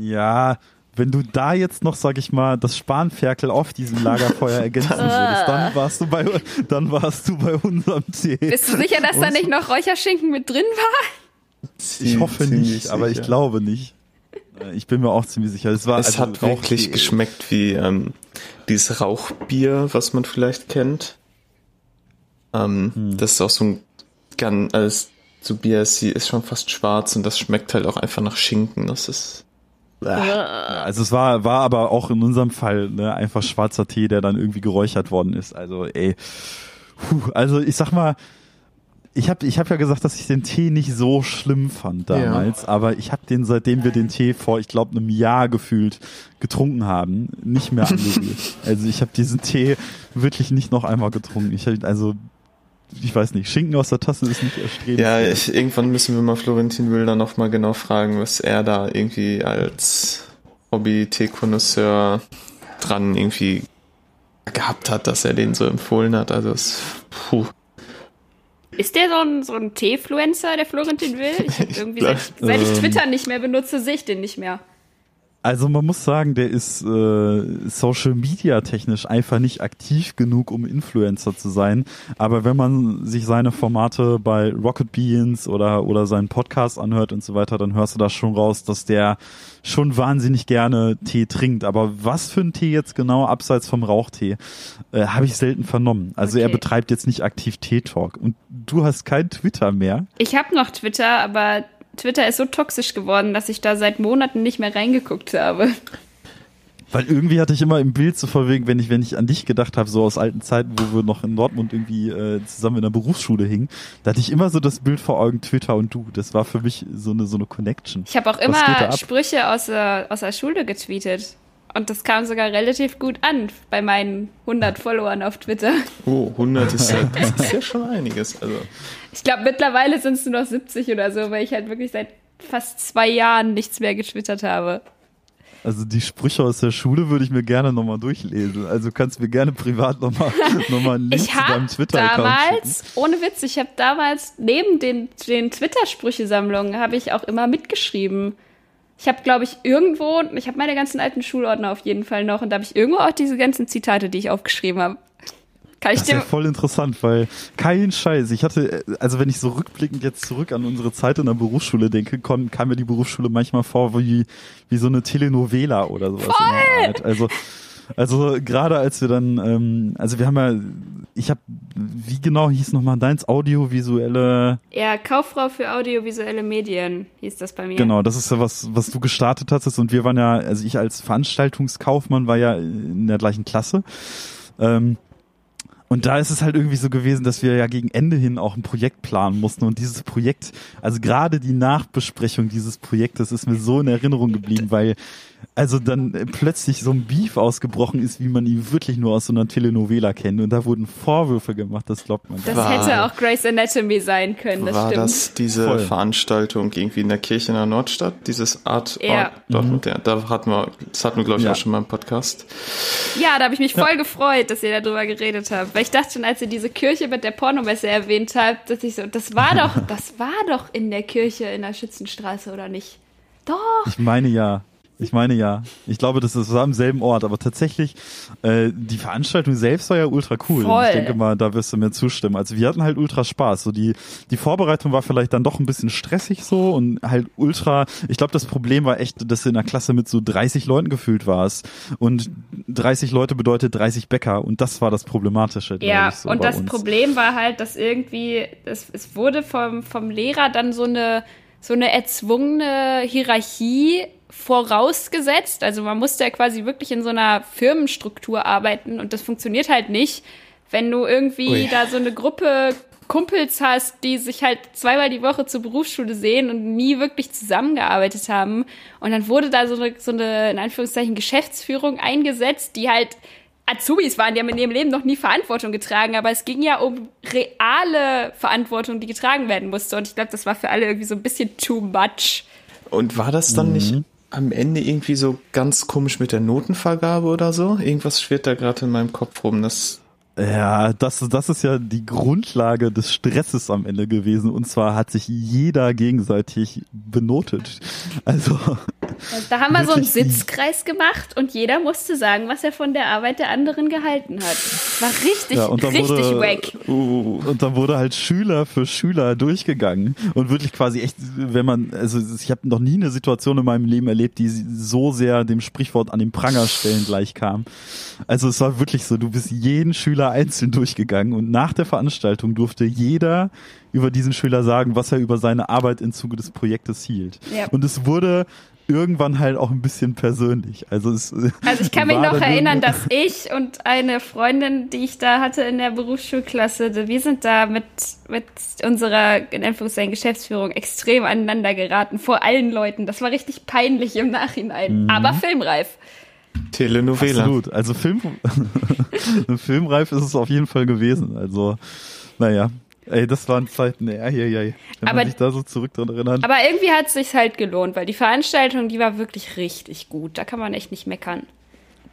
Ja, wenn du da jetzt noch, sag ich mal, das Spanferkel auf diesem Lagerfeuer ergänzen würdest, dann warst du bei, dann warst du bei unserem Tee. Bist du sicher, dass da Und- nicht noch Räucherschinken mit drin war? Ich hoffe nicht, aber ich sicher. glaube nicht. Äh, Ich bin mir auch ziemlich sicher. Es war Es also hat wirklich Rauchtee- geschmeckt wie ähm, dieses Rauchbier, was man vielleicht kennt. Ähm, Hm. Das ist auch so ein ganz, also so Bier ist, ist schon fast schwarz und das schmeckt halt auch einfach nach Schinken. Das ist. Ja, also es war, war aber auch in unserem Fall ne, einfach schwarzer Tee, der dann irgendwie geräuchert worden ist. Also ey, puh, also ich sag mal, ich habe ich hab ja gesagt, dass ich den Tee nicht so schlimm fand damals, aber ich habe den, seitdem wir den Tee vor, ich glaube, einem Jahr gefühlt getrunken haben, nicht mehr angerührt. also ich habe diesen Tee wirklich nicht noch einmal getrunken. Ich hab, also ich weiß nicht, Schinken aus der Tasse ist nicht erstrebenswert. Ja, ich, irgendwann müssen wir mal Florentin Wilder noch mal genau fragen, was er da irgendwie als Hobby-Teekonnoisseur dran irgendwie gehabt hat, dass er den so empfohlen hat. Also es, puh. Ist der so ein, so ein T-Fluencer, der Florentin Will? Ich hab irgendwie seit, seit ich Ähm. Twitter nicht mehr benutze, sehe ich den nicht mehr. Also man muss sagen, der ist äh, Social Media technisch einfach nicht aktiv genug, um Influencer zu sein. Aber wenn man sich seine Formate bei Rocket Beans oder oder seinen Podcast anhört und so weiter, dann hörst du da schon raus, dass der schon wahnsinnig gerne Tee trinkt. Aber was für ein Tee jetzt genau, abseits vom Rauchtee, äh, habe ich selten vernommen. Also er Okay. betreibt jetzt nicht aktiv Tee-Talk. Und du hast kein Twitter mehr. Ich habe noch Twitter, aber Twitter ist so toxisch geworden, dass ich da seit Monaten nicht mehr reingeguckt habe. Weil irgendwie hatte ich immer im Bild so vorwegen, wenn ich, wenn ich an dich gedacht habe, so aus alten Zeiten, wo wir noch in Dortmund irgendwie äh, zusammen in der Berufsschule hingen, da hatte ich immer so das Bild vor Augen, Twitter und du. Das war für mich so eine, so eine Connection. Ich habe auch immer? Sprüche aus der, aus der Schule getweetet. Und das kam sogar relativ gut an bei meinen 100 Followern auf Twitter. Oh, 100 ist ja, das ist ja schon einiges. Also, Ich glaube, mittlerweile sind es nur noch 70 oder so, weil ich halt wirklich seit fast zwei Jahren nichts mehr getwittert habe. Also die Sprüche aus der Schule würde ich mir gerne nochmal durchlesen. Also kannst mir gerne privat nochmal noch mal einen Link Ich zu deinem habe Twitter-Account damals, ohne Witz, ich habe damals neben den, den Twitter-Sprüchesammlungen habe ich auch immer mitgeschrieben. Ich habe, glaube ich, irgendwo, ich habe meine ganzen alten Schulordner auf jeden Fall noch und da habe ich irgendwo auch diese ganzen Zitate, die ich aufgeschrieben habe. Kann ich Das ist ja voll interessant, weil kein Scheiß. Ich hatte, also wenn ich so rückblickend jetzt zurück an unsere Zeit in der Berufsschule denke, kon, kam mir die Berufsschule manchmal vor wie, wie so eine Telenovela oder sowas. Art. Also, also gerade als wir dann, ähm, also wir haben ja, ich habe, wie genau hieß nochmal deins? Audiovisuelle, Ja, Kauffrau für audiovisuelle Medien hieß das bei mir. genau, das ist ja was, was du gestartet hattest und wir waren ja, also ich als Veranstaltungskaufmann war ja in der gleichen Klasse. Ähm, und da ist es halt irgendwie so gewesen, dass wir ja gegen Ende hin auch ein Projekt planen mussten. Und dieses Projekt, also gerade die Nachbesprechung dieses Projektes ist mir so in Erinnerung geblieben, weil also dann äh, plötzlich so ein Beef ausgebrochen ist, wie man ihn wirklich nur aus so einer Telenovela kennt. Und da wurden Vorwürfe gemacht, das glaubt man. Das War- hätte auch Grey's Anatomy sein können, das war stimmt. das diese Voll. Veranstaltung irgendwie in der Kirche in der Nordstadt? Dieses Art, Ja. Art Dortmund, ja, da hatten wir, das hatten wir, glaube ich, Ja. auch schon mal im Podcast. Ja, da habe ich mich voll gefreut, dass ihr darüber geredet habt. Weil ich dachte schon, als ihr diese Kirche mit der Pornomesse erwähnt habt, dass ich so, das war doch, das war doch in der Kirche in der Schützenstraße, oder nicht? Doch. Ich meine ja. Ich meine ja. Ich glaube, das ist- am selben Ort, aber tatsächlich, äh, die Veranstaltung selbst war ja ultra cool. Voll. Ich denke mal, da wirst du mir zustimmen. Also wir hatten halt ultra Spaß. So die, die Vorbereitung war vielleicht dann doch ein bisschen stressig so und halt ultra, ich glaube, das Problem war echt, dass du in einer Klasse mit so 30 Leuten gefühlt warst. Und 30 Leute bedeutet 30 Bäcker und das war das Problematische. Ja, ich, so und das uns. Problem war halt, dass irgendwie, es, es wurde vom, vom Lehrer dann so eine, so eine erzwungene Hierarchie vorausgesetzt. Also man musste ja quasi wirklich in so einer Firmenstruktur arbeiten und das funktioniert halt nicht, wenn du irgendwie Ui. da so eine Gruppe Kumpels hast, die sich halt zweimal die Woche zur Berufsschule sehen und nie wirklich zusammengearbeitet haben. Und dann wurde da so eine, so eine in Anführungszeichen, Geschäftsführung eingesetzt, die halt Azubis waren, die haben in ihrem Leben noch nie Verantwortung getragen, aber es ging ja um reale Verantwortung, die getragen werden musste. Und ich glaube, das war für alle irgendwie so ein bisschen too much. Und war das dann nicht am Ende irgendwie so ganz komisch mit der Notenvergabe oder so? Irgendwas schwirrt da gerade in meinem Kopf rum. Das Ja, das, das ist ja die Grundlage des Stresses am Ende gewesen. Und zwar hat sich jeder gegenseitig benotet. Also, Da haben wir so einen? Sitzkreis gemacht und jeder musste sagen, was er von der Arbeit der anderen gehalten hat. Das war richtig, ja, richtig wurde, wack. uh, und dann wurde halt Schüler für Schüler durchgegangen und wirklich quasi echt, wenn man, also ich habe noch nie eine Situation in meinem Leben erlebt, die so sehr dem Sprichwort an den Pranger stellen gleich kam. Also es war wirklich so, du bist jeden Schüler einzeln durchgegangen und nach der Veranstaltung durfte jeder über diesen Schüler sagen, was er über seine Arbeit im Zuge des Projektes hielt. Ja. Und es wurde irgendwann halt auch ein bisschen persönlich. Also es Also ich kann mich noch erinnern, dass ich und eine Freundin, die ich da hatte in der Berufsschulklasse, wir sind da mit, mit unserer, in Anführungszeichen, Geschäftsführung extrem aneinander geraten, vor allen Leuten. Das war richtig peinlich im Nachhinein, Mhm. aber filmreif. Telenovela. Absolut. Also Film, filmreif ist es auf jeden Fall gewesen. Also, naja. Ey, das waren Zeiten, ey, ey, ey. Wenn Aber- man sich da so zurück dran erinnert. Aber irgendwie hat es sich halt gelohnt, weil die Veranstaltung, die war wirklich richtig gut. Da kann man echt nicht meckern.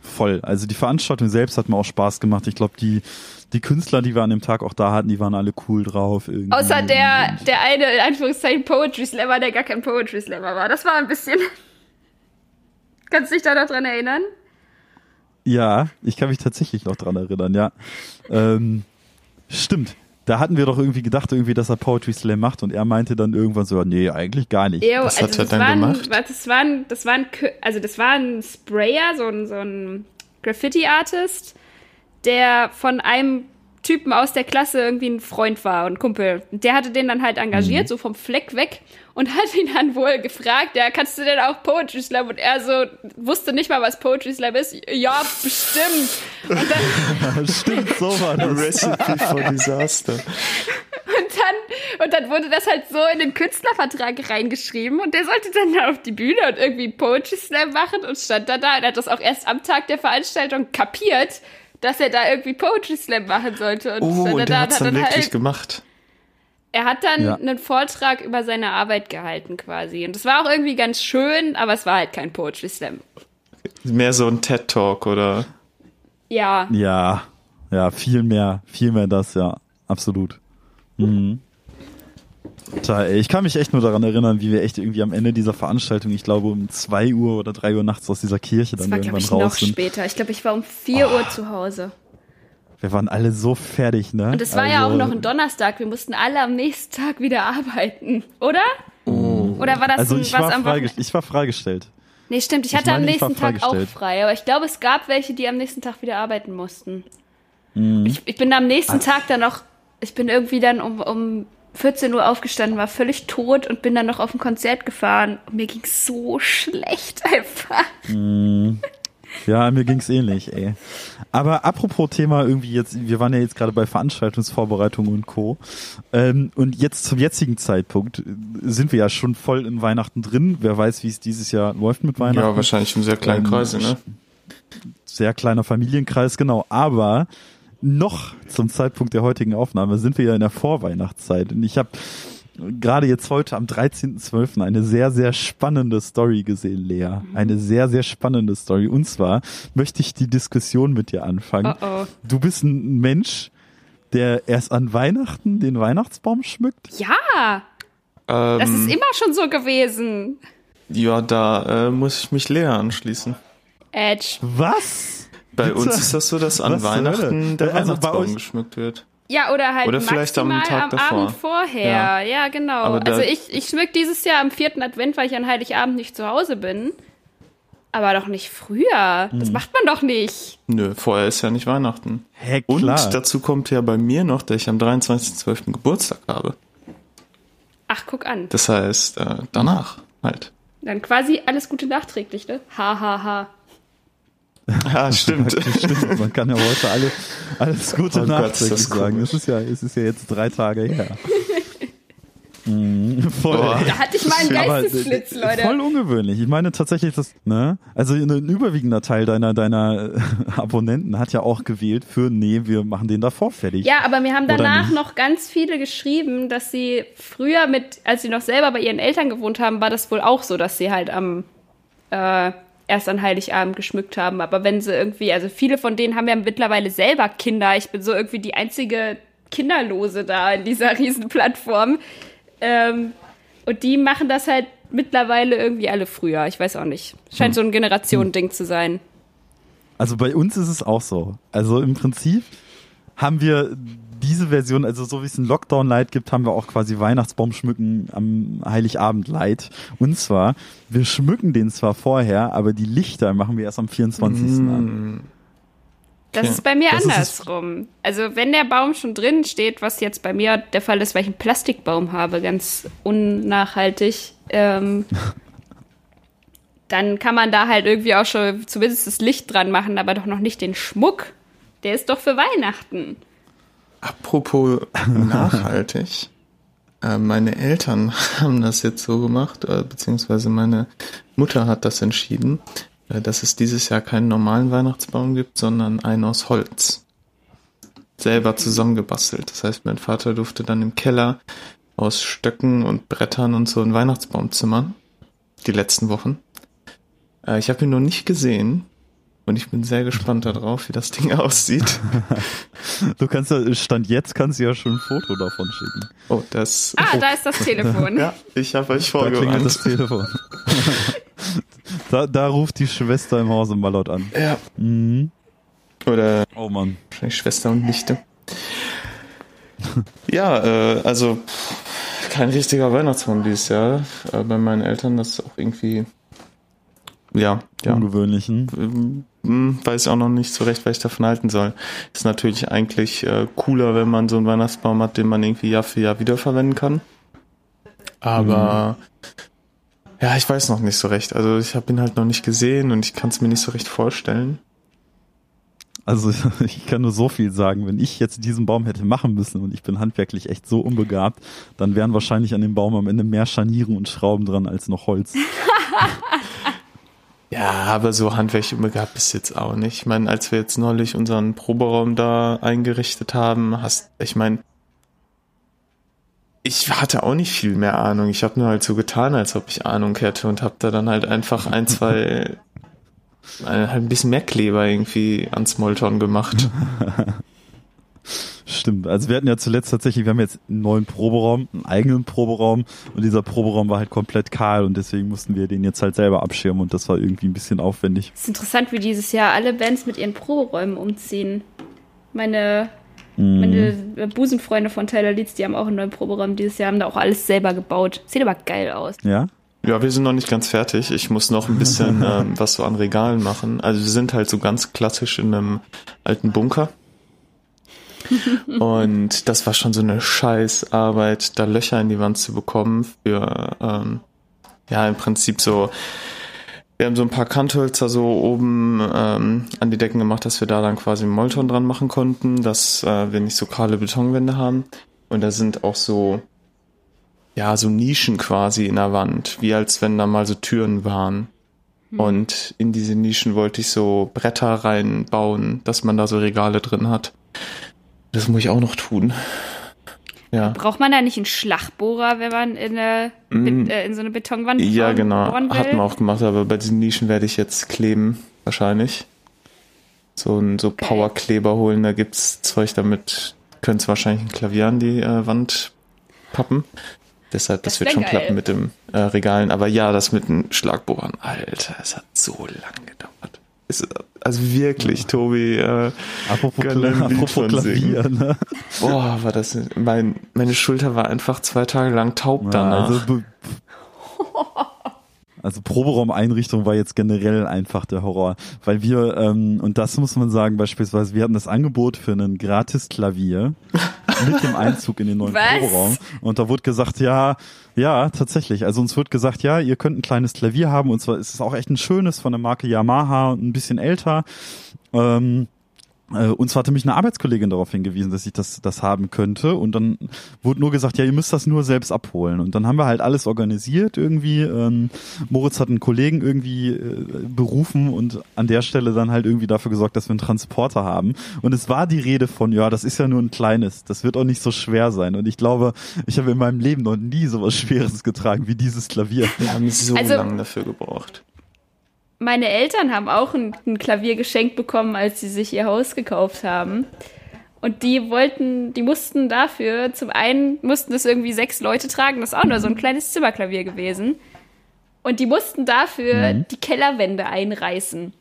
voll. Also die Veranstaltung selbst hat mir auch Spaß gemacht. Ich glaube, die, die Künstler, die wir an dem Tag auch da hatten, die waren alle cool drauf. Irgendwie. Außer der, der eine, in Anführungszeichen, Poetry Slammer, der gar kein Poetry Slammer war. Das war ein bisschen. Kannst du dich da noch dran erinnern? Ja, ich kann mich tatsächlich noch dran erinnern, ja. Ähm, stimmt. Da hatten wir doch irgendwie gedacht, irgendwie, dass er Poetry Slam macht und er meinte dann irgendwann so, nee, eigentlich gar nicht. Ew, Was also hat er dann gemacht? Das war, ein, das war ein, also das war ein Sprayer, so ein, so ein Graffiti-Artist, der von einem Typen aus der Klasse irgendwie ein Freund war und Kumpel. Der hatte den dann halt engagiert, mhm. so vom Fleck weg und hat ihn dann wohl gefragt, ja, kannst du denn auch Poetry Slam? Und er so wusste nicht mal, was Poetry Slam ist. Ja, bestimmt. Und dann, Stimmt, so war das. Recipe for Disaster. Und dann, und dann wurde das halt so in den Künstlervertrag reingeschrieben und der sollte dann da auf die Bühne und irgendwie Poetry Slam machen und stand da da und hat das auch erst am Tag der Veranstaltung kapiert dass er da irgendwie Poetry Slam machen sollte. Und oh, und der hat es dann, dann wirklich halt, gemacht. Er hat dann ja. einen Vortrag über seine Arbeit gehalten quasi. Und das war auch irgendwie ganz schön, aber es war halt kein Poetry Slam. Mehr so ein TED Talk, oder? Ja. Ja, ja, viel mehr, viel mehr das, ja, absolut. Mhm. Ich kann mich echt nur daran erinnern, wie wir echt irgendwie am Ende dieser Veranstaltung, ich glaube um zwei Uhr oder drei Uhr nachts aus dieser Kirche dann das war, irgendwann raus sind. noch später. Ich glaube, ich war um vier oh. Uhr zu Hause. Wir waren alle so fertig, ne? Und es war also, ja auch also noch ein Donnerstag. Wir mussten alle am nächsten Tag wieder arbeiten, oder? Oh. Oder war das also ich was war am Wochenende? Ich war freigestellt. Nee, stimmt. Ich, ich hatte meine, am nächsten Tag auch frei. Aber ich glaube, es gab welche, die am nächsten Tag wieder arbeiten mussten. Mhm. Ich, ich bin am nächsten Ach. Tag dann noch, ich bin irgendwie dann um, um 14 Uhr aufgestanden, war völlig tot und bin dann noch auf ein Konzert gefahren. Und mir ging so schlecht einfach. Mm. Ja, mir ging's ähnlich, ey. Aber apropos Thema irgendwie jetzt, wir waren ja jetzt gerade bei Veranstaltungsvorbereitungen und Co. Ähm, und jetzt zum jetzigen Zeitpunkt sind wir ja schon voll in Weihnachten drin. Wer weiß, wie es dieses Jahr läuft mit Weihnachten. Ja, wahrscheinlich im sehr kleinen ähm, Kreise, ne? Sehr kleiner Familienkreis, genau. Aber noch zum Zeitpunkt der heutigen Aufnahme sind wir ja in der Vorweihnachtszeit. Und ich habe gerade jetzt heute am 13.12. eine sehr, sehr spannende Story gesehen, Lea. Mhm. Eine sehr, sehr spannende Story. Und zwar möchte ich die Diskussion mit dir anfangen. Oh oh. Du bist ein Mensch, der erst an Weihnachten den Weihnachtsbaum schmückt? Ja! Ähm, das ist immer schon so gewesen. Ja, da äh, muss ich mich Lea anschließen. Edge. Was? Bei uns ist das so, dass an Was Weihnachten der also Weihnachtsbaum geschmückt wird. Ja, oder halt oder vielleicht am, Tag am davor. Abend vorher. Ja, ja genau. also ich, ich schmück dieses Jahr am vierten Advent, weil ich an Heiligabend nicht zu Hause bin. Aber doch nicht früher. Das hm. macht man doch nicht. Nö, vorher ist ja nicht Weihnachten. Hä, klar. Und dazu kommt ja bei mir noch, dass ich am 23.12. Geburtstag habe. Ach, guck an. Das heißt, äh, danach halt. Dann quasi alles Gute nachträglich, ne? Ha, ha, ha. Ja, stimmt. stimmt. Man kann ja heute alle, alles Gute oh nachträglich sagen. Es ist, ja, es ist ja jetzt drei Tage her. Mhm, voll. Oh, da hatte ich mal einen Geistesblitz, Leute. Voll ungewöhnlich. Ich meine tatsächlich, das, ne? Also ein überwiegender Teil deiner, deiner Abonnenten hat ja auch gewählt für, nee, wir machen den davor fertig. Ja, aber mir haben danach noch ganz viele geschrieben, dass sie früher mit, als sie noch selber bei ihren Eltern gewohnt haben, war das wohl auch so, dass sie halt am, äh, erst an Heiligabend geschmückt haben. Aber wenn sie irgendwie, also viele von denen haben ja mittlerweile selber Kinder. Ich bin so irgendwie die einzige Kinderlose da in dieser Riesenplattform. Ähm, und die machen das halt mittlerweile irgendwie alle früher. Ich weiß auch nicht. Scheint hm. so ein Generationending hm. zu sein. Also bei uns ist es auch so. Also im Prinzip haben wir diese Version, also so wie es ein Lockdown Light gibt, haben wir auch quasi Weihnachtsbaum schmücken am Heiligabend Light. Und zwar, wir schmücken den zwar vorher, aber die Lichter machen wir erst am 24. Mm. an. Das ist bei mir das andersrum. Also wenn der Baum schon drin steht, was jetzt bei mir der Fall ist, weil ich einen Plastikbaum habe, ganz unnachhaltig, ähm, dann kann man da halt irgendwie auch schon zumindest das Licht dran machen, aber doch noch nicht den Schmuck. Der ist doch für Weihnachten. Apropos nachhaltig. äh, meine Eltern haben das jetzt so gemacht, äh, beziehungsweise meine Mutter hat das entschieden, äh, dass es dieses Jahr keinen normalen Weihnachtsbaum gibt, sondern einen aus Holz. Selber zusammengebastelt. Das heißt, mein Vater durfte dann im Keller aus Stöcken und Brettern und so einen Weihnachtsbaum zimmern. Die letzten Wochen. Ich habe ihn noch nicht gesehen, Und ich bin sehr gespannt darauf, wie das Ding aussieht. du kannst ja, Stand jetzt kannst du ja schon ein Foto davon schicken. Oh, das. Ah, oh. da ist das Telefon. ja, ich habe euch Da klingelt vorgewarnt. das Telefon. da, da ruft die Schwester im Hause mal laut an. Ja. Mhm. Oder Oh Mann. wahrscheinlich Schwester und Nichte. ja, äh, also kein richtiger Weihnachtsmann dieses Jahr. Äh, bei meinen Eltern, das ist auch irgendwie. Ja, ja. Ungewöhnlichen. Ähm, hm, weiß ich auch noch nicht so recht, was ich davon halten soll. Ist natürlich eigentlich äh, cooler, wenn man so einen Weihnachtsbaum hat, den man irgendwie Jahr für Jahr wiederverwenden kann. Aber ja, ich weiß noch nicht so recht. Also ich habe ihn halt noch nicht gesehen und ich kann es mir nicht so recht vorstellen. Also ich kann nur so viel sagen. Wenn ich jetzt diesen Baum hätte machen müssen und ich bin handwerklich echt so unbegabt, dann wären wahrscheinlich an dem Baum am Ende mehr Scharniere und Schrauben dran als noch Holz. Ja, aber so handwerklich unbegabt bis jetzt auch nicht. Ich meine, als wir jetzt neulich unseren Proberaum da eingerichtet haben, hast, ich meine, ich hatte auch nicht viel mehr Ahnung. Ich habe nur halt so getan, als ob ich Ahnung hätte und habe da dann halt einfach ein, zwei, äh, halt ein bisschen mehr Kleber irgendwie ans Molton gemacht. Stimmt. Also wir hatten ja zuletzt tatsächlich, wir haben jetzt einen neuen Proberaum, einen eigenen Proberaum und dieser Proberaum war halt komplett kahl und deswegen mussten wir den jetzt halt selber abschirmen und das war irgendwie ein bisschen aufwendig. Es ist interessant, wie dieses Jahr alle Bands mit ihren Proberäumen umziehen. Meine, Mhm. meine Busenfreunde von Tyler Leeds, die haben auch einen neuen Proberaum dieses Jahr, haben da auch alles selber gebaut. Sieht aber geil aus. Ja? Ja, wir sind noch nicht ganz fertig. Ich muss noch ein bisschen ähm, was so an Regalen machen. Also wir sind halt so ganz klassisch in einem alten Bunker. Und das war schon so eine Scheißarbeit, da Löcher in die Wand zu bekommen für, ähm, ja, im Prinzip so, wir haben so ein paar Kanthölzer so oben ähm, an die Decken gemacht, dass wir da dann quasi einen Molton dran machen konnten, dass äh, wir nicht so kahle Betonwände haben. Und da sind auch so, ja, so Nischen quasi in der Wand, wie als wenn da mal so Türen waren. Und in diese Nischen wollte ich so Bretter reinbauen, dass man da so Regale drin hat. Das muss ich auch noch tun. Ja. Braucht man da nicht einen Schlagbohrer, wenn man in, eine, Mm. äh, in so eine Betonwand Ja, genau. Hatten wir auch gemacht, aber bei diesen Nischen werde ich jetzt kleben, wahrscheinlich. So ein so Okay. Powerkleber holen, da gibt's Zeug damit, könnt's wahrscheinlich ein Klavier an die äh, Wand pappen. Deshalb, das, Das wird schon geil. klappen mit dem äh, Regalen. Aber ja, das mit den Schlagbohrern, Alter, es hat so lang gedauert. Es, also wirklich, Tobi, äh, Apropos, apropos Klavier, ne? boah, war das, mein, meine Schulter war einfach zwei Tage lang taub Ja, danach. also, also Proberaumeinrichtung war jetzt generell einfach der Horror, weil wir ähm, und das muss man sagen beispielsweise, wir hatten das Angebot für einen gratis Klavier mit dem Einzug in den neuen Was? Proberaum und da wurde gesagt, ja, ja, tatsächlich. Also uns wird gesagt, ja, ihr könnt ein kleines Klavier haben und zwar ist es auch echt ein schönes von der Marke Yamaha, ein bisschen älter. Ähm, äh, uns hatte mich eine Arbeitskollegin darauf hingewiesen, dass ich das, das haben könnte. Und dann wurde nur gesagt, ja, ihr müsst das nur selbst abholen. Und dann haben wir halt alles organisiert irgendwie. Ähm, Moritz hat einen Kollegen irgendwie äh, berufen und an der Stelle dann halt irgendwie dafür gesorgt, dass wir einen Transporter haben. Und es war die Rede von, ja, das ist ja nur ein kleines, das wird auch nicht so schwer sein. Und ich glaube, ich habe in meinem Leben noch nie so was Schweres getragen wie dieses Klavier. Wir haben so Also- lange dafür gebraucht. Meine Eltern haben auch ein, ein Klavier geschenkt bekommen, als sie sich ihr Haus gekauft haben. Und die wollten, die mussten dafür, zum einen mussten das irgendwie sechs Leute tragen, das ist auch nur so ein kleines Zimmerklavier gewesen. Und die mussten dafür die Kellerwände einreißen.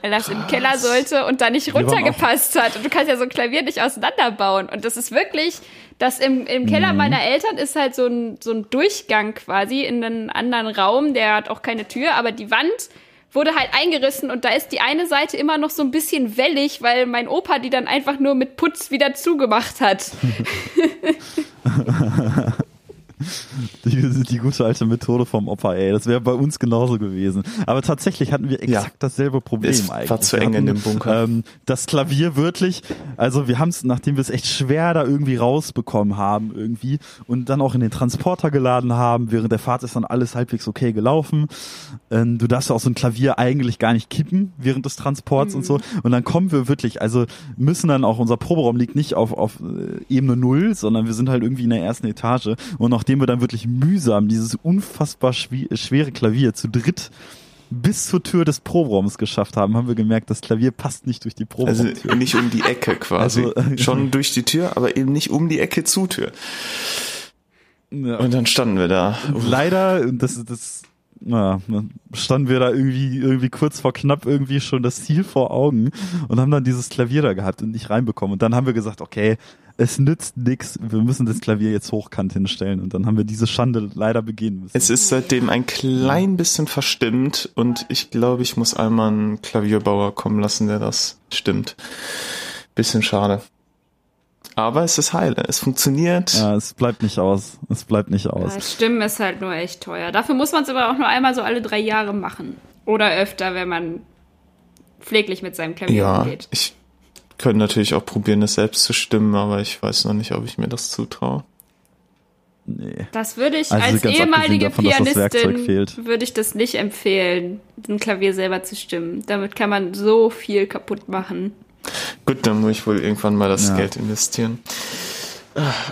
Weil das im Keller sollte und da nicht runtergepasst hat. Und du kannst ja so ein Klavier nicht auseinanderbauen. Und das ist wirklich, das im, im Keller meiner Eltern ist halt so ein, so ein Durchgang quasi in einen anderen Raum, der hat auch keine Tür, aber die Wand wurde halt eingerissen und da ist die eine Seite immer noch so ein bisschen wellig, weil mein Opa die dann einfach nur mit Putz wieder zugemacht hat. Die, die gute alte Methode vom Opa, ey. Das wäre bei uns genauso gewesen. Aber tatsächlich hatten wir exakt Ja. dasselbe Problem Es war eigentlich. zu Wir eng in hatten, dem Bunker. Ähm, das Klavier wirklich, also wir haben es, nachdem wir es echt schwer da irgendwie rausbekommen haben irgendwie und dann auch in den Transporter geladen haben, während der Fahrt ist dann alles halbwegs okay gelaufen. Ähm, du darfst ja auch so ein Klavier eigentlich gar nicht kippen während des Transports und so. Und dann kommen wir wirklich, also müssen dann auch, unser Proberaum liegt nicht auf, auf äh, Ebene Null, sondern wir sind halt irgendwie in der ersten Etage. Und nachdem wir dann wirklich mühsam dieses unfassbar schwere Klavier zu dritt bis zur Tür des Proberaums geschafft haben, haben wir gemerkt, das Klavier passt nicht durch die Also Proberaumtür. nicht um die Ecke quasi. Also, äh, Schon durch die Tür, aber eben nicht um die Ecke zu Tür. ja. Und dann standen wir da. Leider, das, das, na, standen wir da irgendwie, irgendwie kurz vor knapp irgendwie schon das Ziel vor Augen und haben dann dieses Klavier da gehabt und nicht reinbekommen. Und dann haben wir gesagt, okay, es nützt nix, wir müssen das Klavier jetzt hochkant hinstellen. Und dann haben wir diese Schande leider begehen müssen. Es ist seitdem ein klein bisschen verstimmt und ich glaube, ich muss einmal einen Klavierbauer kommen lassen, der das stimmt. Bisschen schade. Aber es ist heile. Es funktioniert. ja, es bleibt nicht aus. Es bleibt nicht aus. Ja, Stimmen ist halt nur echt teuer. Dafür muss man es aber auch nur einmal so alle drei Jahre machen. Oder öfter, wenn man pfleglich mit seinem Klavier Ja, umgeht. ich könnte natürlich auch probieren, es selbst zu stimmen, aber ich weiß noch nicht, ob ich mir das zutraue. Nee. Das würde ich Also als ehemalige davon, Pianistin fehlt. würde ich das nicht empfehlen, ein Klavier selber zu stimmen. Damit kann man so viel kaputt machen. Gut, dann muss ich wohl irgendwann mal das Ja. Geld investieren.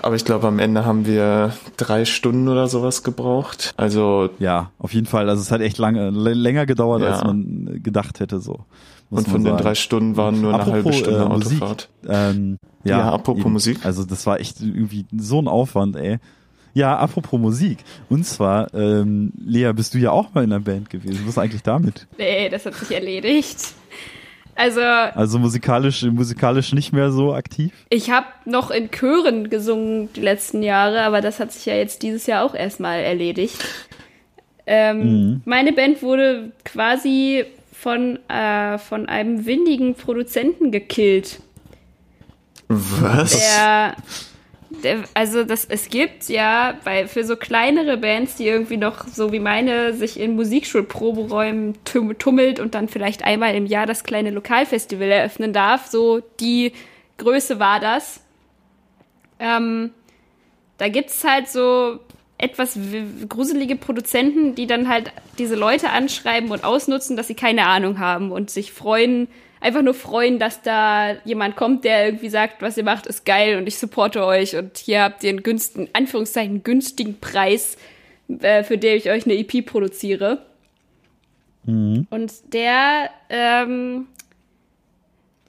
Aber ich glaube, am Ende haben wir drei Stunden oder sowas gebraucht. Also, Ja, auf jeden Fall. Also es hat echt lange, länger gedauert, Ja. als man gedacht hätte, so. Und von den drei Stunden waren nur eine Apropos, halbe Stunde äh, Musik. Autofahrt. Ähm, ja, Ja, apropos Musik. Also das war echt irgendwie so ein Aufwand, ey. Ja, apropos Musik. Und zwar, ähm, Lea, bist du ja auch mal in einer Band gewesen. Was ist eigentlich damit? Nee, das hat sich erledigt. Also, Also musikalisch, musikalisch nicht mehr so aktiv? ich habe noch in Chören gesungen die letzten Jahre, aber das hat sich ja jetzt dieses Jahr auch erstmal erledigt. Ähm, Mhm. Meine Band wurde quasi von, äh, von einem windigen Produzenten gekillt. Was? Der, der, also das, es gibt ja bei, für so kleinere Bands, die irgendwie noch so wie meine sich in Musikschulproberäumen tum- tummelt und dann vielleicht einmal im Jahr das kleine Lokalfestival eröffnen darf, so die Größe war das. Ähm, da gibt's halt so etwas gruselige Produzenten, die dann halt diese Leute anschreiben und ausnutzen, dass sie keine Ahnung haben und sich freuen, einfach nur freuen, dass da jemand kommt, der irgendwie sagt, was ihr macht, ist geil und ich supporte euch und hier habt ihr einen günstigen, Anführungszeichen, günstigen Preis, äh, für den ich euch eine EP produziere. Und der ähm,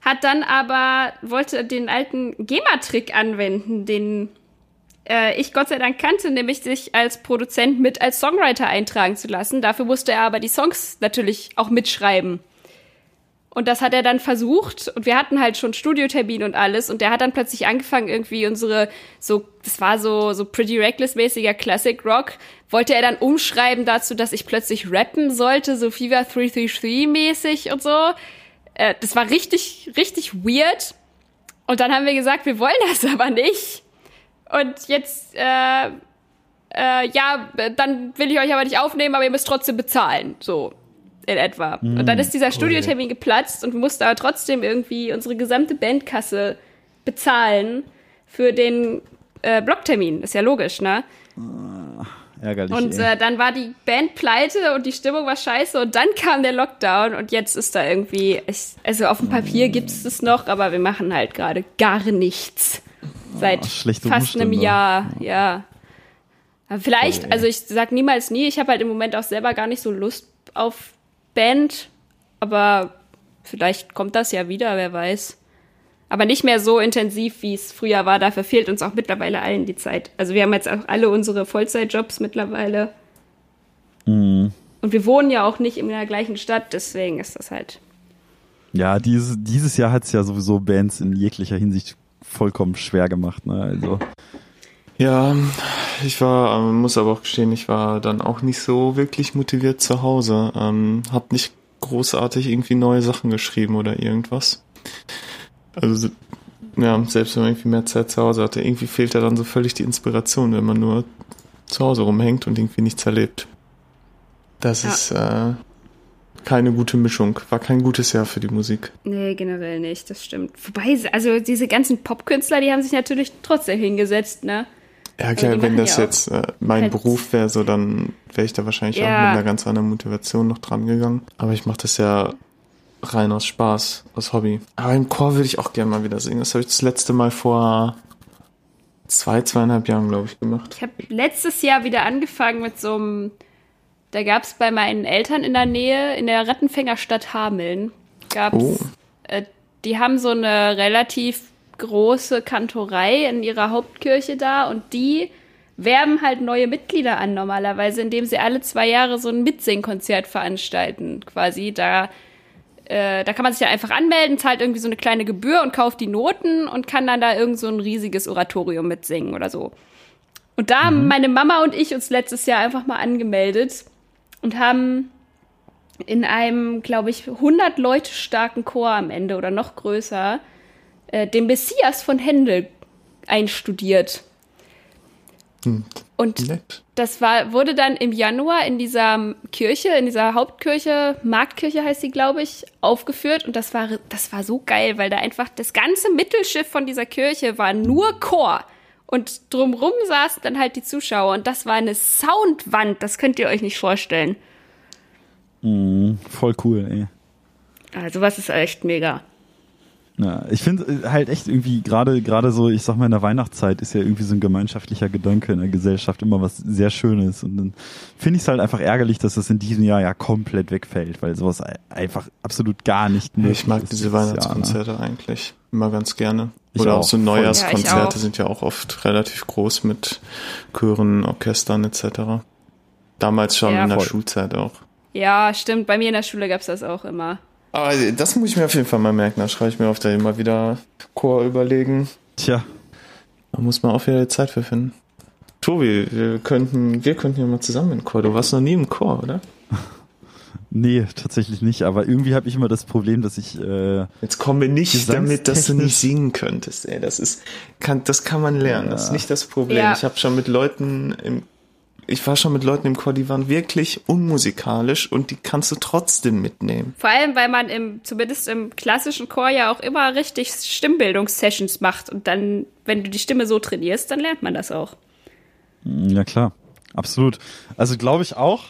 hat dann aber, wollte den alten GEMA-Trick anwenden, den äh, ich Gott sei Dank kannte, nämlich sich als Produzent mit als Songwriter eintragen zu lassen. Dafür musste er aber die Songs natürlich auch mitschreiben. Und das hat er dann versucht und wir hatten halt schon Studiotermin und alles und der hat dann plötzlich angefangen irgendwie unsere so das war so so pretty reckless mäßiger Classic Rock wollte er dann umschreiben dazu, dass ich plötzlich rappen sollte, so Fever 333 mäßig und so. Äh, das war richtig richtig weird. Und dann haben wir gesagt, wir wollen das aber nicht. Und jetzt äh, äh, ja, dann will ich euch aber nicht aufnehmen, aber ihr müsst trotzdem bezahlen. So in etwa. und dann ist dieser Studiotermin geplatzt und wir mussten aber trotzdem irgendwie unsere gesamte Bandkasse bezahlen für den äh, Blocktermin. Ist ja logisch, ne? Ärgerlich. Und äh, dann war die Band pleite und die Stimmung war scheiße und dann kam der Lockdown und jetzt ist da irgendwie, ich, also auf dem Papier gibt es das noch, aber wir machen halt gerade gar nichts. Seit Ah, schlechte fast einem Umstände. Jahr, ja. Aber vielleicht, Okay. also ich sag niemals nie, ich habe halt im Moment auch selber gar nicht so Lust auf Band, aber vielleicht kommt das ja wieder, wer weiß. Aber nicht mehr so intensiv, wie es früher war. Dafür fehlt uns auch mittlerweile allen die Zeit. Also wir haben jetzt auch alle unsere Vollzeitjobs mittlerweile. Mhm. Und wir wohnen ja auch nicht in der gleichen Stadt, deswegen ist das halt. Ja, dieses, dieses Jahr hat's ja sowieso Bands in jeglicher Hinsicht vollkommen schwer gemacht. Ne? Also Ja, ich war, ähm, muss aber auch gestehen, ich war dann auch nicht so wirklich motiviert zu Hause. Ähm, hab nicht großartig irgendwie neue Sachen geschrieben oder irgendwas. Also, ja, selbst wenn man irgendwie mehr Zeit zu Hause hatte, irgendwie fehlt da dann so völlig die Inspiration, wenn man nur zu Hause rumhängt und irgendwie nichts erlebt. Das Ja. ist äh, keine gute Mischung. War kein gutes Jahr für die Musik. Nee, generell nicht, das stimmt. Wobei, also diese ganzen Popkünstler, die haben sich natürlich trotzdem hingesetzt, ne? Ja, klar, die wenn das ja auch jetzt äh, mein halt- Beruf wäre, so dann wäre ich da wahrscheinlich auch Ja. mit einer ganz anderen Motivation noch dran gegangen. Aber ich mache das ja rein aus Spaß, aus Hobby. Aber im Chor würde ich auch gerne mal wieder singen. Das habe ich das letzte Mal vor zwei, zweieinhalb Jahren, glaube ich, gemacht. Ich habe letztes Jahr wieder angefangen mit so einem Da gab es bei meinen Eltern in der Nähe, in der Rattenfängerstadt Hameln, gab's, Oh. äh, die haben so eine relativ große Kantorei in ihrer Hauptkirche da und die werben halt neue Mitglieder an normalerweise, indem sie alle zwei Jahre so ein Mitsingkonzert veranstalten, quasi. Da, äh, da kann man sich ja einfach anmelden, zahlt irgendwie so eine kleine Gebühr und kauft die Noten und kann dann da irgend so ein riesiges Oratorium mitsingen oder so. Und da haben meine Mama und ich uns letztes Jahr einfach mal angemeldet und haben in einem, glaube ich, 100 Leute starken Chor am Ende oder noch größer äh, den Messias von Händel einstudiert. Und Nett. das war, wurde dann im Januar in dieser Kirche, in dieser Hauptkirche, Marktkirche heißt sie, glaube ich, aufgeführt. Und das war, das war so geil, weil da einfach das ganze Mittelschiff von dieser Kirche war nur Chor. Und drumrum saßen dann halt die Zuschauer. Und das war eine Soundwand, das könnt ihr euch nicht vorstellen. Voll cool, ey. Also was ist echt mega. Ja, ich finde halt echt irgendwie gerade gerade so, ich sag mal in der Weihnachtszeit ist ja irgendwie so ein gemeinschaftlicher Gedanke in der Gesellschaft immer was sehr Schönes und dann finde ich es halt einfach ärgerlich, dass das in diesem Jahr ja komplett wegfällt, weil sowas ei- einfach absolut gar nicht möglich Ich mag ist diese dieses Jahr, ne? Weihnachtskonzerte eigentlich immer ganz gerne. Ich Oder auch, auch, so. Ja, Neujahrskonzerte auch. sind ja auch oft relativ groß mit Chören, Orchestern etc. Damals schon Ja. in der Voll. Schulzeit auch. Ja, stimmt. Bei mir in der Schule gab's das auch immer. Aber das muss ich mir auf jeden Fall mal merken. Da schreibe ich mir auf da immer wieder Chor überlegen. Tja, Da muss man auch wieder die Zeit für finden. Tobi, wir könnten, wir könnten ja mal zusammen in Chor. Du warst noch nie im Chor, oder? nee, tatsächlich nicht, aber irgendwie habe ich immer das Problem, dass ich äh, Jetzt kommen wir nicht damit, dass du nicht singen könntest. Ey, das ist, kann, das kann man lernen. Das ist nicht das Problem. Ja. Ich habe schon mit Leuten im, ich war schon mit Leuten im Chor, die waren wirklich unmusikalisch und die kannst du trotzdem mitnehmen. Vor allem, weil man im, zumindest im klassischen Chor ja auch immer richtig Stimmbildungssessions macht. Und dann, wenn du die Stimme so trainierst, dann lernt man das auch. Ja klar, absolut. Also glaube ich auch.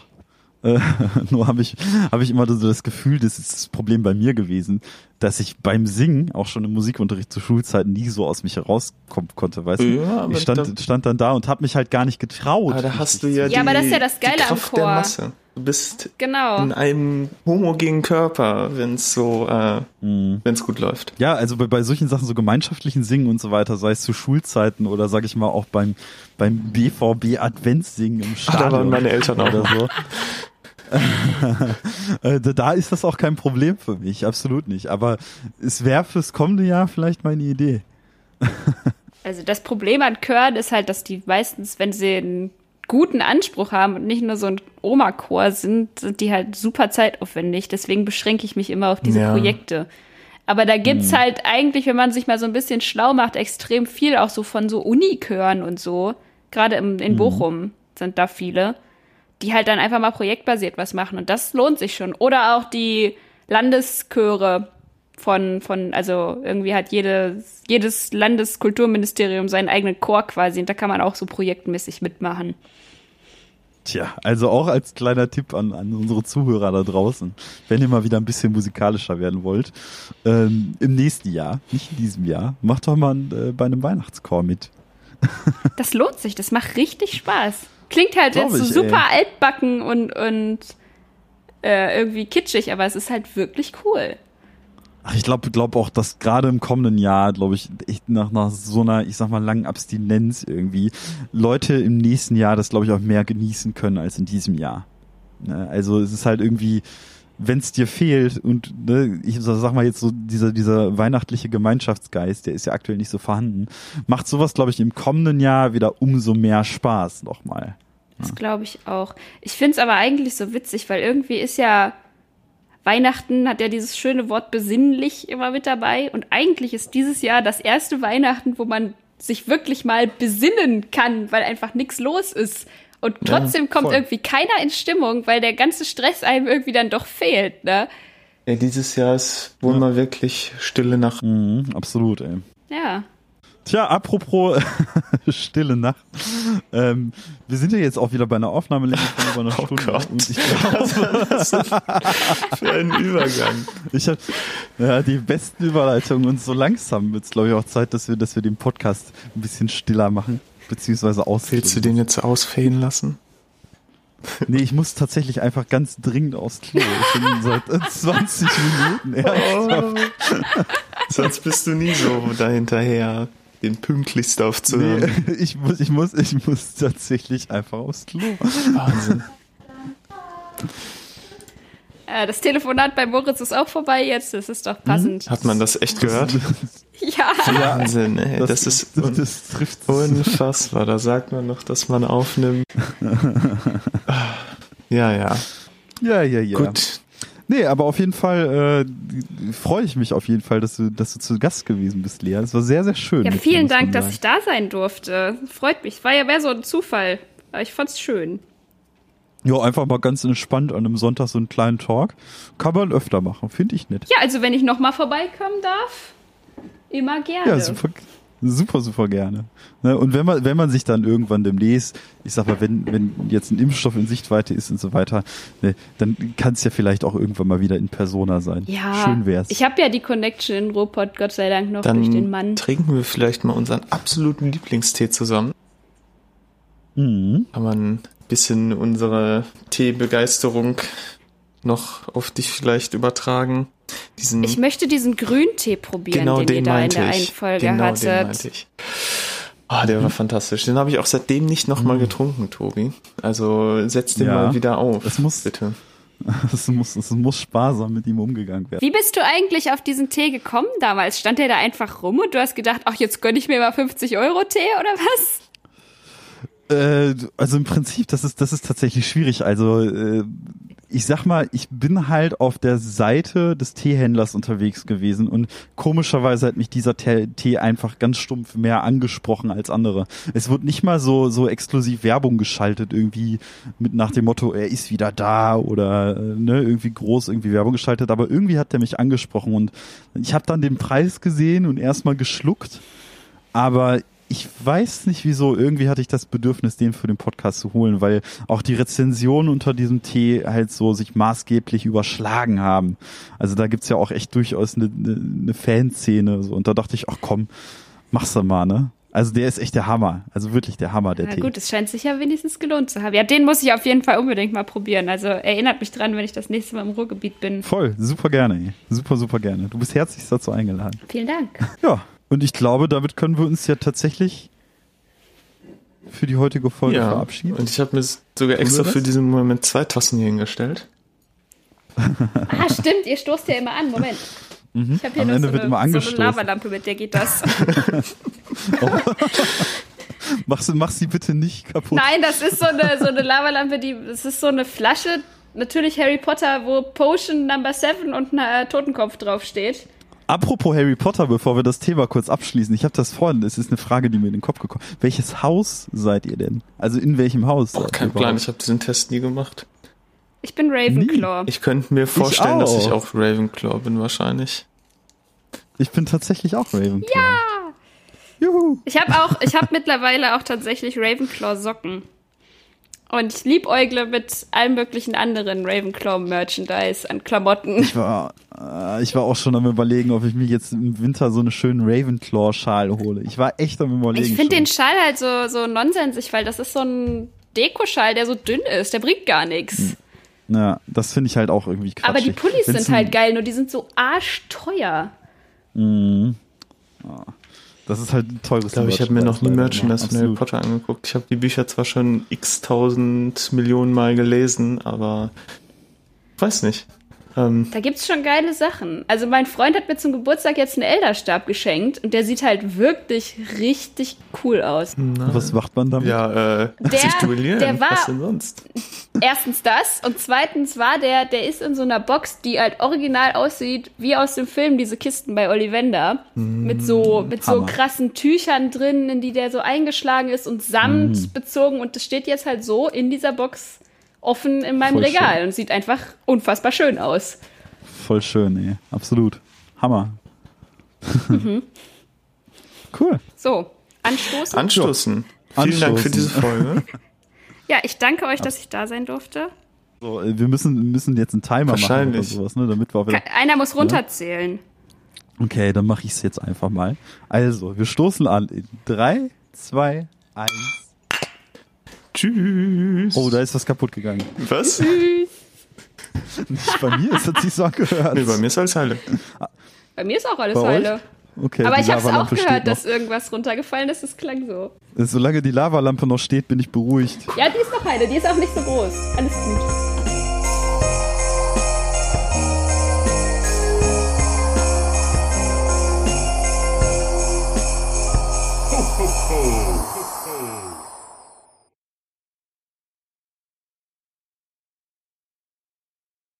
Äh, nur habe ich habe ich immer so das Gefühl, das ist das Problem bei mir gewesen, dass ich beim Singen auch schon im Musikunterricht zur Schulzeit nie so aus mich herauskommen konnte, weißt du? Ja, aber ich stand da- stand dann da und habe mich halt gar nicht getraut. Aber da hast du ja, die, Ja, aber das ist ja das Geile die am Chor. der Masse. Du bist Genau. in einem homogenen Körper, wenn es so, äh, Mhm. wenn es gut läuft. Ja, also bei, bei solchen Sachen, so gemeinschaftlichen Singen und so weiter, sei es zu Schulzeiten oder sag ich mal auch beim, beim BVB Adventssingen im Ah, Stadion. da waren meine Eltern auch oder so. Äh, da- ist das auch kein Problem für mich, absolut nicht. Aber es wäre fürs kommende Jahr vielleicht meine Idee. Also das Problem an Chören ist halt, dass die meistens, wenn sie einen guten Anspruch haben und nicht nur so ein Oma-Chor sind, sind die halt super zeitaufwendig. Deswegen beschränke ich mich immer auf diese Ja. Projekte. Aber da gibt's halt eigentlich, wenn man sich mal so ein bisschen schlau macht, extrem viel auch so von so Unichören und so. Gerade im, in Bochum sind da viele, die halt dann einfach mal projektbasiert was machen. Und das lohnt sich schon. Oder auch die Landeschöre von, von, also irgendwie hat jedes, jedes Landeskulturministerium seinen eigenen Chor quasi. Und da kann man auch so projektmäßig mitmachen. Tja, also auch als kleiner Tipp an, an unsere Zuhörer da draußen, wenn ihr mal wieder ein bisschen musikalischer werden wollt, ähm, im nächsten Jahr, nicht in diesem Jahr, macht doch mal äh, bei einem Weihnachtschor mit. Das lohnt sich, das macht richtig Spaß. Klingt halt Glaub jetzt so ich, super altbacken und, und äh, irgendwie kitschig, aber es ist halt wirklich cool. Ach, ich glaube glaub auch, dass gerade im kommenden Jahr, glaube ich, echt nach, nach so einer, ich sag mal, langen Abstinenz irgendwie, Leute im nächsten Jahr das, glaube ich, auch mehr genießen können als in diesem Jahr. Ne? Also es ist halt irgendwie, wenn es dir fehlt und ne, ich sag mal jetzt so, dieser, dieser weihnachtliche Gemeinschaftsgeist, der ist ja aktuell nicht so vorhanden, macht sowas, glaube ich, im kommenden Jahr wieder umso mehr Spaß nochmal. Das glaube ich auch. Ich finde es aber eigentlich so witzig, weil irgendwie ist ja Weihnachten hat ja dieses schöne Wort besinnlich immer mit dabei und eigentlich ist dieses Jahr das erste Weihnachten, wo man sich wirklich mal besinnen kann, weil einfach nichts los ist. Und trotzdem kommt voll. irgendwie keiner in Stimmung, weil der ganze Stress einem irgendwie dann doch fehlt, ne? Ja, dieses Jahr ist wohl mal wirklich stille Nacht. Mhm, absolut, ey. Ja. Tja, apropos stille Nacht. Ähm, wir sind ja jetzt auch wieder bei einer Aufnahmelänge von über einer Oh Stunde. Gott. Und ich glaube, Für einen Übergang. ich habe ja, die besten Überleitungen und so langsam wird es, glaube ich, auch Zeit, dass wir, dass wir den Podcast ein bisschen stiller machen, beziehungsweise ausfällen. Willst du den jetzt ausfäden lassen? Nee, ich muss tatsächlich einfach ganz dringend aufs Klo. Ich bin seit äh, 20 Minuten ernsthaft. Sonst bist du nie so dahinterher, den pünktlichst aufzuhören. Nee, ich muss, ich muss, ich muss tatsächlich einfach aufs Klo. Wahnsinn. Äh, das Telefonat bei Moritz ist auch vorbei jetzt. Das ist doch passend. Hat man das echt gehört? Ja. Wahnsinn, ey. Das, ist das, un das trifft unfassbar. Da sagt man noch, dass man aufnimmt. Ja, ja. Ja, ja, ja. Gut. Nee, aber auf jeden Fall äh, freue ich mich auf jeden Fall, dass du, dass du zu Gast gewesen bist, Lea. Es war sehr, sehr schön. Ja, vielen Dank, dass ich da sein durfte. Freut mich. War ja mehr so ein Zufall. Aber ich fand's schön. Ja, einfach mal ganz entspannt an einem Sonntag so einen kleinen Talk. Kann man öfter machen, finde ich nett. Ja, also wenn ich nochmal vorbeikommen darf, immer gerne. Ja, super, super, super gerne. Ne, und wenn man, wenn man sich dann irgendwann demnächst, ich sag mal, wenn, wenn jetzt ein Impfstoff in Sichtweite ist und so weiter, ne, dann kann es ja vielleicht auch irgendwann mal wieder in Persona sein. Ja, Schön wär's. ich habe ja die Connection in Ruhrpott, Gott sei Dank, noch durch den Dann Mann. trinken wir vielleicht mal unseren absoluten Lieblingstee zusammen. Mhm. Kann man bisschen unsere Teebegeisterung noch auf dich vielleicht übertragen. Diesen, Ich möchte diesen Grüntee probieren, genau den, den ihr da in der einen ich. Folge genau den hattet. meinte ich. Ah, der war fantastisch. Den habe ich auch seitdem nicht nochmal Mhm. getrunken, Tobi. Also setz den Ja. mal wieder auf. Es muss- bitte. Es muss, es muss sparsam mit ihm umgegangen werden. Wie bist du eigentlich auf diesen Tee gekommen damals? Stand der da einfach rum und du hast gedacht, ach, jetzt gönn ich mir mal 50 Euro Tee oder was? Äh, also im Prinzip, das ist, das ist tatsächlich schwierig. Also äh, ich sag mal, ich bin halt auf der Seite des Teehändlers unterwegs gewesen und komischerweise hat mich dieser Tee einfach ganz stumpf mehr angesprochen als andere. Es wird nicht mal so so exklusiv Werbung geschaltet irgendwie mit nach dem Motto, er ist wieder da oder äh, ne irgendwie groß irgendwie Werbung geschaltet, aber irgendwie hat der mich angesprochen und ich habe dann den Preis gesehen und erstmal geschluckt, aber ich weiß nicht wieso, irgendwie hatte ich das Bedürfnis, den für den Podcast zu holen, weil auch die Rezensionen unter diesem Tee halt so sich maßgeblich überschlagen haben. Also da gibt's ja auch echt durchaus eine, eine, eine Fanszene. So. Und da dachte ich, ach komm, mach's doch mal, ne? Also der ist echt der Hammer. Also wirklich der Hammer, der Na Tee. gut, es scheint sich ja wenigstens gelohnt zu haben. Ja, den muss ich auf jeden Fall unbedingt mal probieren. Also erinnert mich dran, wenn ich das nächste Mal im Ruhrgebiet bin. Voll, super gerne. Super, super gerne. Du bist herzlich dazu eingeladen. Vielen Dank. Ja, und ich glaube, damit können wir uns ja tatsächlich für die heutige Folge Ja, verabschieden. und ich habe mir sogar extra das? für diesen Moment zwei Tassen hier hingestellt. Ah, stimmt, ihr stoßt ja immer an. Moment. Ich habe hier Am noch Ende so, wird eine, immer so eine angestoßen. Lavalampe, mit der geht das. Mach sie, mach sie bitte nicht kaputt. Nein, das ist so eine, so eine Lavalampe, die, das ist so eine Flasche, natürlich Harry Potter, wo Potion Number 7 und ein äh, Totenkopf draufsteht. Apropos Harry Potter, bevor wir das Thema kurz abschließen. Ich habe das vorhin, es ist eine Frage, die mir in den Kopf gekommen Welches Haus seid ihr denn? Also in welchem Haus? Boah, seid kein ihr Plan, überhaupt? ich habe diesen Test nie gemacht. Ich bin Ravenclaw. Ich könnte mir vorstellen, dass ich auch. auch Ravenclaw bin wahrscheinlich. Ich bin tatsächlich auch Ravenclaw. Ja! Juhu! Ich habe auch, ich habe mittlerweile auch tatsächlich Ravenclaw Socken. Und ich liebäugle mit allem möglichen anderen Ravenclaw Merchandise an Klamotten. Ich war, äh, ich war auch schon am überlegen, ob ich mir jetzt im Winter so eine schöne Ravenclaw-Schal hole. Ich war echt am überlegen. Ich finde den Schal halt so, so nonsensig, weil das ist so ein Dekoschal, der so dünn ist. Der bringt gar nichts. Ja, das finde ich halt auch irgendwie krass. Aber die Pullis sind halt geil, nur die sind so arschteuer. Das ist halt ein teures Ich glaube, ich habe mir noch nie Merchandise, von Harry. Potter angeguckt. Ich habe die Bücher zwar schon x tausend Millionen Mal gelesen, aber weiß nicht. Ähm, Da gibt's schon geile Sachen. Also mein Freund hat mir zum Geburtstag jetzt einen Elderstab geschenkt und der sieht halt wirklich richtig cool aus. Was macht man damit? ja, äh, sich duellieren. der war- Was denn sonst? Erstens das und zweitens war der, der ist in so einer Box, die halt original aussieht wie aus dem Film, diese Kisten bei Ollivander. mit so, mit so krassen Tüchern drin, in die der so eingeschlagen ist und Samt bezogen und das steht jetzt halt so in dieser Box offen in meinem Voll Regal schön. und sieht einfach unfassbar schön aus. Voll schön, ey. Absolut. Hammer. Mhm. cool. So, anstoßen. Anstoßen. Vielen Dank für Anstoßen. diese Folge. ja, ich danke euch, dass ich da sein durfte. So, äh, wir müssen, müssen jetzt einen Timer machen oder sowas, ne? Damit wir auch wieder. Einer muss runterzählen. Okay, dann mache ich es jetzt einfach mal. Also, wir stoßen an in drei, zwei, eins. Tschüss. Oh, da ist was kaputt gegangen. Was? Tschüss. Nicht bei mir, es hat sich so angehört. Nee, bei mir ist alles heile. Bei mir ist auch alles Bei euch? heile. Okay, Aber ich habe es auch gehört, dass irgendwas runtergefallen ist. Es klang so. Solange die Lavalampe noch steht, bin ich beruhigt. Ja, die ist noch heile. Die ist auch nicht so groß. Alles gut.